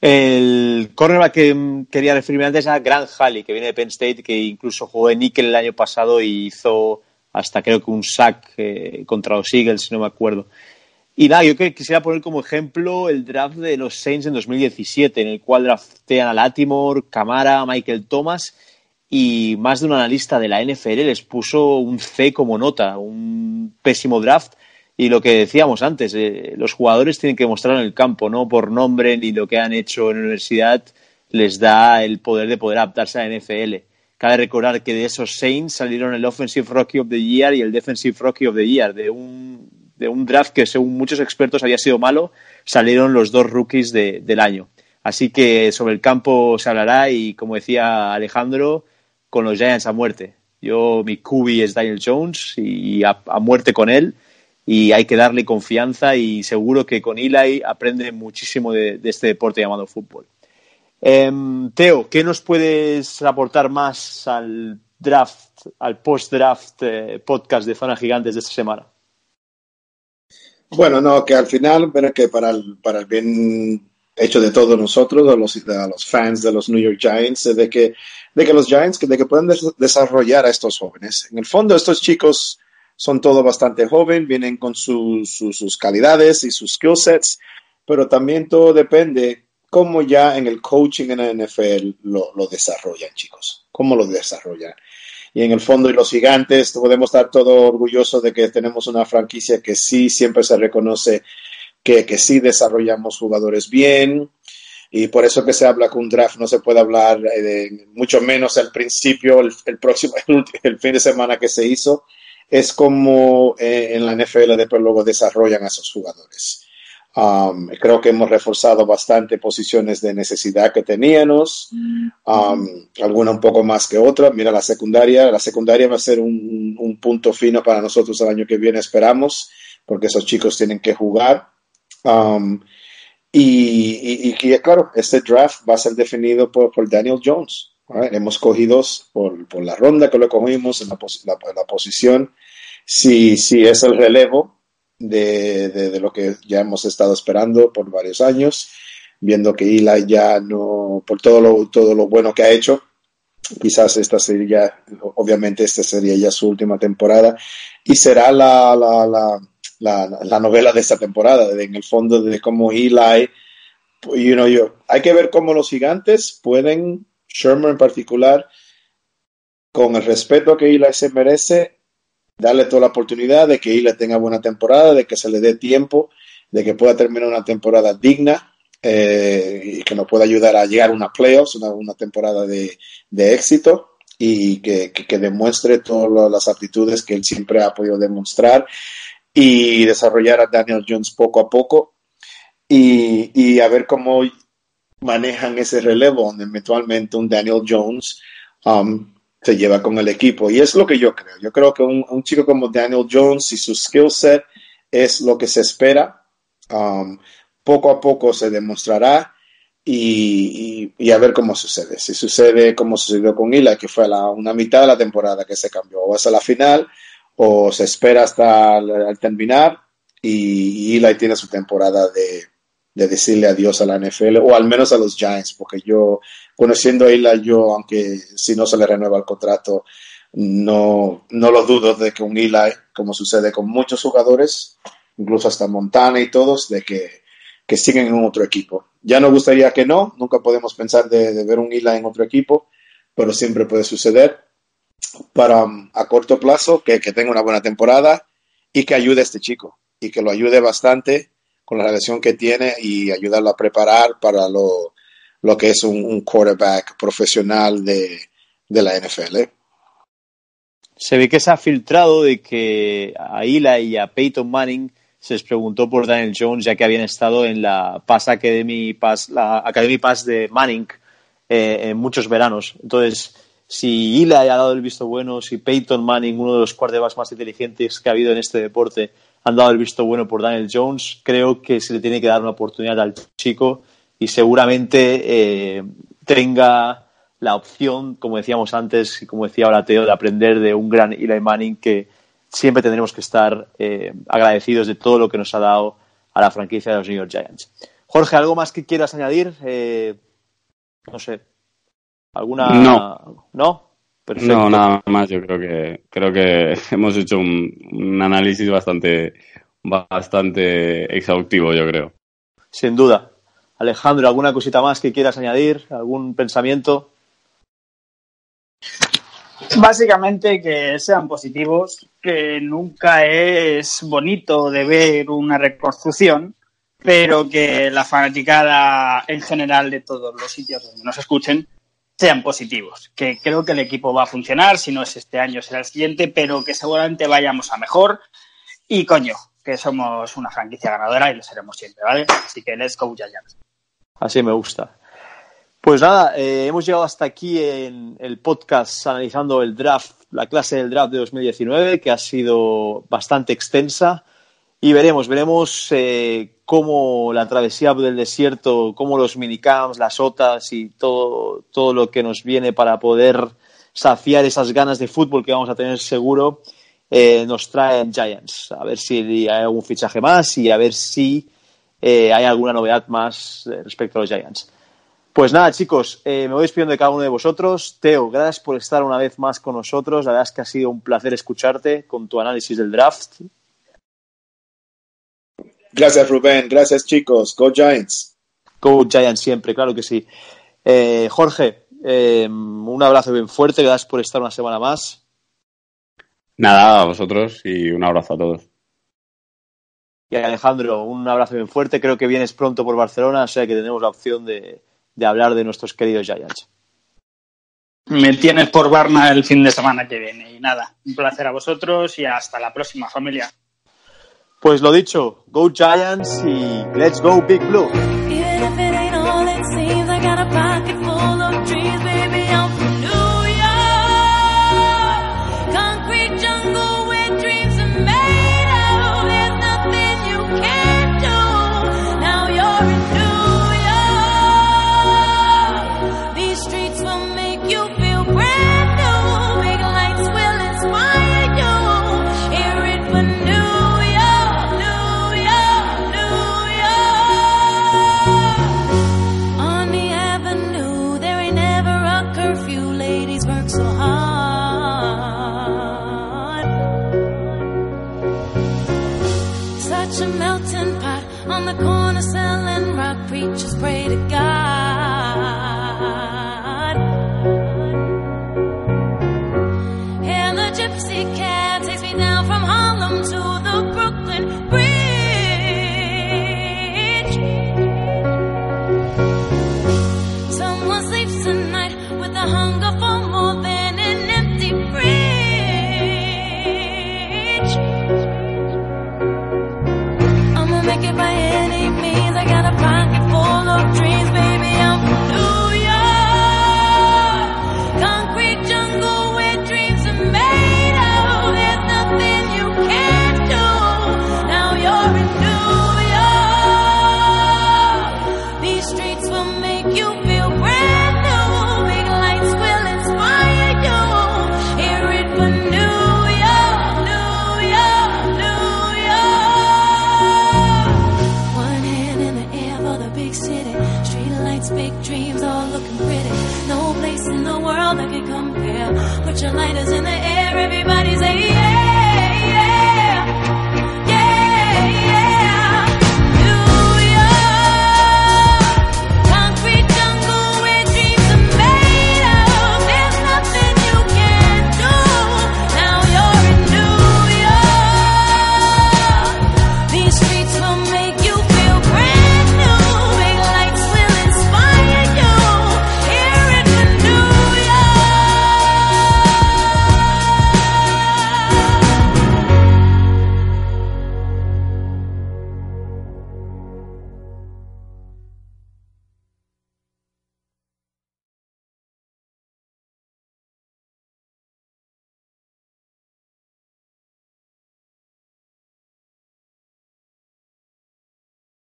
El cornerback que quería referirme antes era Grant Halley, que viene de Penn State, que incluso jugó en Nickel el año pasado y hizo hasta creo que un sack eh, contra los Eagles, si no me acuerdo. Y nada, yo quisiera poner como ejemplo el draft de los Saints en 2017, en el cual draftean a Latimore, Camara, Michael Thomas y más de un analista de la NFL les puso un C como nota, un pésimo draft. Y lo que decíamos antes, eh, los jugadores tienen que mostrar en el campo, no por nombre ni lo que han hecho en la universidad les da el poder de poder adaptarse a la NFL. Cabe recordar que de esos Saints salieron el Offensive Rookie of the Year y el Defensive Rookie of the Year. De un, de un draft que según muchos expertos había sido malo, salieron los dos rookies de, del año. Así que sobre el campo se hablará y como decía Alejandro, con los Giants a muerte. Yo, mi QB es Daniel Jones y a, a, muerte con él y hay que darle confianza y seguro que con Eli aprende muchísimo de, de este deporte llamado fútbol. Eh, Teo, ¿qué nos puedes aportar más al draft, al post-draft eh, podcast de Zona Gigantes de esta semana? Bueno, no, que al final, pero que para el, para el bien hecho de todos nosotros, a los, a los fans de los New York Giants, de que, de que los Giants, de que puedan des- desarrollar a estos jóvenes. En el fondo, estos chicos son todos bastante jóvenes, vienen con sus, sus, sus calidades y sus skill sets, pero también todo depende cómo ya en el coaching en la NFL lo, lo desarrollan, chicos, cómo lo desarrollan. Y en el fondo, y los gigantes, podemos estar todos orgullosos de que tenemos una franquicia que sí siempre se reconoce que, que sí desarrollamos jugadores bien. Y por eso que se habla que un draft no se puede hablar eh, de, mucho menos al principio, el, el próximo, el, el fin de semana que se hizo. Es como eh, en la NFL después luego desarrollan a esos jugadores. Um, creo que hemos reforzado bastante posiciones de necesidad que teníamos, um, alguna un poco más que otra. Mira la secundaria, la secundaria va a ser un, un punto fino para nosotros el año que viene, esperamos, porque esos chicos tienen que jugar. Um, y, y, y claro, este draft va a ser definido por, por Daniel Jones. Hemos cogido por, por la ronda que lo cogimos en la, pos- la, la posición, si, si es el relevo de, de, de lo que ya hemos estado esperando por varios años, viendo que Eli ya no, por todo lo, todo lo bueno que ha hecho, quizás esta sería, obviamente esta sería ya su última temporada y será la, la, la, la, la novela de esta temporada, en el fondo de cómo Eli, you know, yo, hay que ver cómo los gigantes pueden, Sherman en particular, con el respeto que Eli se merece, darle toda la oportunidad de que Eli tenga buena temporada, de que se le dé tiempo, de que pueda terminar una temporada digna eh, y que nos pueda ayudar a llegar a una playoffs, una, una temporada de, de éxito y que, que demuestre todas las aptitudes que él siempre ha podido demostrar y desarrollar a Daniel Jones poco a poco y, y a ver cómo manejan ese relevo donde eventualmente un Daniel Jones um, se lleva con el equipo. Y es lo que yo creo. Yo creo que un, un chico como Daniel Jones y su skill set es lo que se espera. Um, poco a poco se demostrará y, y, y, a ver cómo sucede. Si sucede como sucedió con Ila, que fue a la, una mitad de la temporada que se cambió, o hasta la final, o se espera hasta al, terminar y, y Eli tiene su temporada de, de, decirle adiós a la NFL, o al menos a los Giants, porque yo, conociendo a Eli, yo, aunque si no se le renueva el contrato, no, no lo dudo de que un Eli, como sucede con muchos jugadores, incluso hasta Montana y todos, de que, que siguen en otro equipo. Ya nos gustaría que no, nunca podemos pensar de, de ver un Eli en otro equipo, pero siempre puede suceder. Para um, a corto plazo, que, que, tenga una buena temporada y que ayude a este chico y que lo ayude bastante con la relación que tiene y ayudarlo a preparar para lo, lo que es un, un quarterback profesional de, de la NFL. ¿eh? Se ve que se ha filtrado de que a Ila y a Peyton Manning se les preguntó por Daniel Jones ya que habían estado en la Pass Academy Pass, la Academy Pass de Manning eh, en muchos veranos. Entonces, si Eli ha dado el visto bueno, si Peyton Manning, uno de los quarterbacks más inteligentes que ha habido en este deporte, han dado el visto bueno por Daniel Jones, creo que se le tiene que dar una oportunidad al chico y seguramente eh, tenga la opción, como decíamos antes y como decía ahora Teo, de aprender de un gran Eli Manning que siempre tendremos que estar eh, agradecidos de todo lo que nos ha dado a la franquicia de los New York Giants. Jorge, ¿algo más que quieras añadir? Eh, no sé, ¿Alguna? No. ¿No? Perfecto. No, nada más. Yo creo que creo que hemos hecho un, un, análisis bastante bastante exhaustivo, yo creo. Sin duda. Alejandro, ¿alguna cosita más que quieras añadir? ¿Algún pensamiento? Básicamente que sean positivos, que nunca es bonito de ver una reconstrucción, pero que la fanaticada en general de todos los sitios donde nos escuchen sean positivos, que creo que el equipo va a funcionar, si no es este año será el siguiente, pero que seguramente vayamos a mejor y coño, que somos una franquicia ganadora y lo seremos siempre, ¿vale? Así que let's go Giants. Así me gusta. Pues nada, eh, hemos llegado hasta aquí en el podcast analizando el draft, la clase del draft de 2019, que ha sido bastante extensa. Y veremos, veremos eh, cómo la travesía del desierto, cómo los minicamps, las OTAs y todo, todo lo que nos viene para poder saciar esas ganas de fútbol que vamos a tener seguro, eh, nos traen Giants. A ver si hay algún fichaje más y a ver si eh, hay alguna novedad más eh, respecto a los Giants. Pues nada, chicos, me voy despidiendo de cada uno de vosotros. Teo, gracias por estar una vez más con nosotros. La verdad es que ha sido un placer escucharte con tu análisis del draft. Gracias, Rubén. Gracias, chicos. Go Giants. Go Giants siempre, claro que sí. Jorge, un abrazo bien fuerte. Gracias por estar una semana más. Nada, a vosotros y un abrazo a todos. Y Alejandro, un abrazo bien fuerte. Creo que vienes pronto por Barcelona, o sea que tenemos la opción de, de hablar de nuestros queridos Giants. Me tienes por Barna el fin de semana que viene. Y nada, un placer a vosotros y hasta la próxima, familia. Pues lo dicho, Go Giants y Let's Go Big Blue.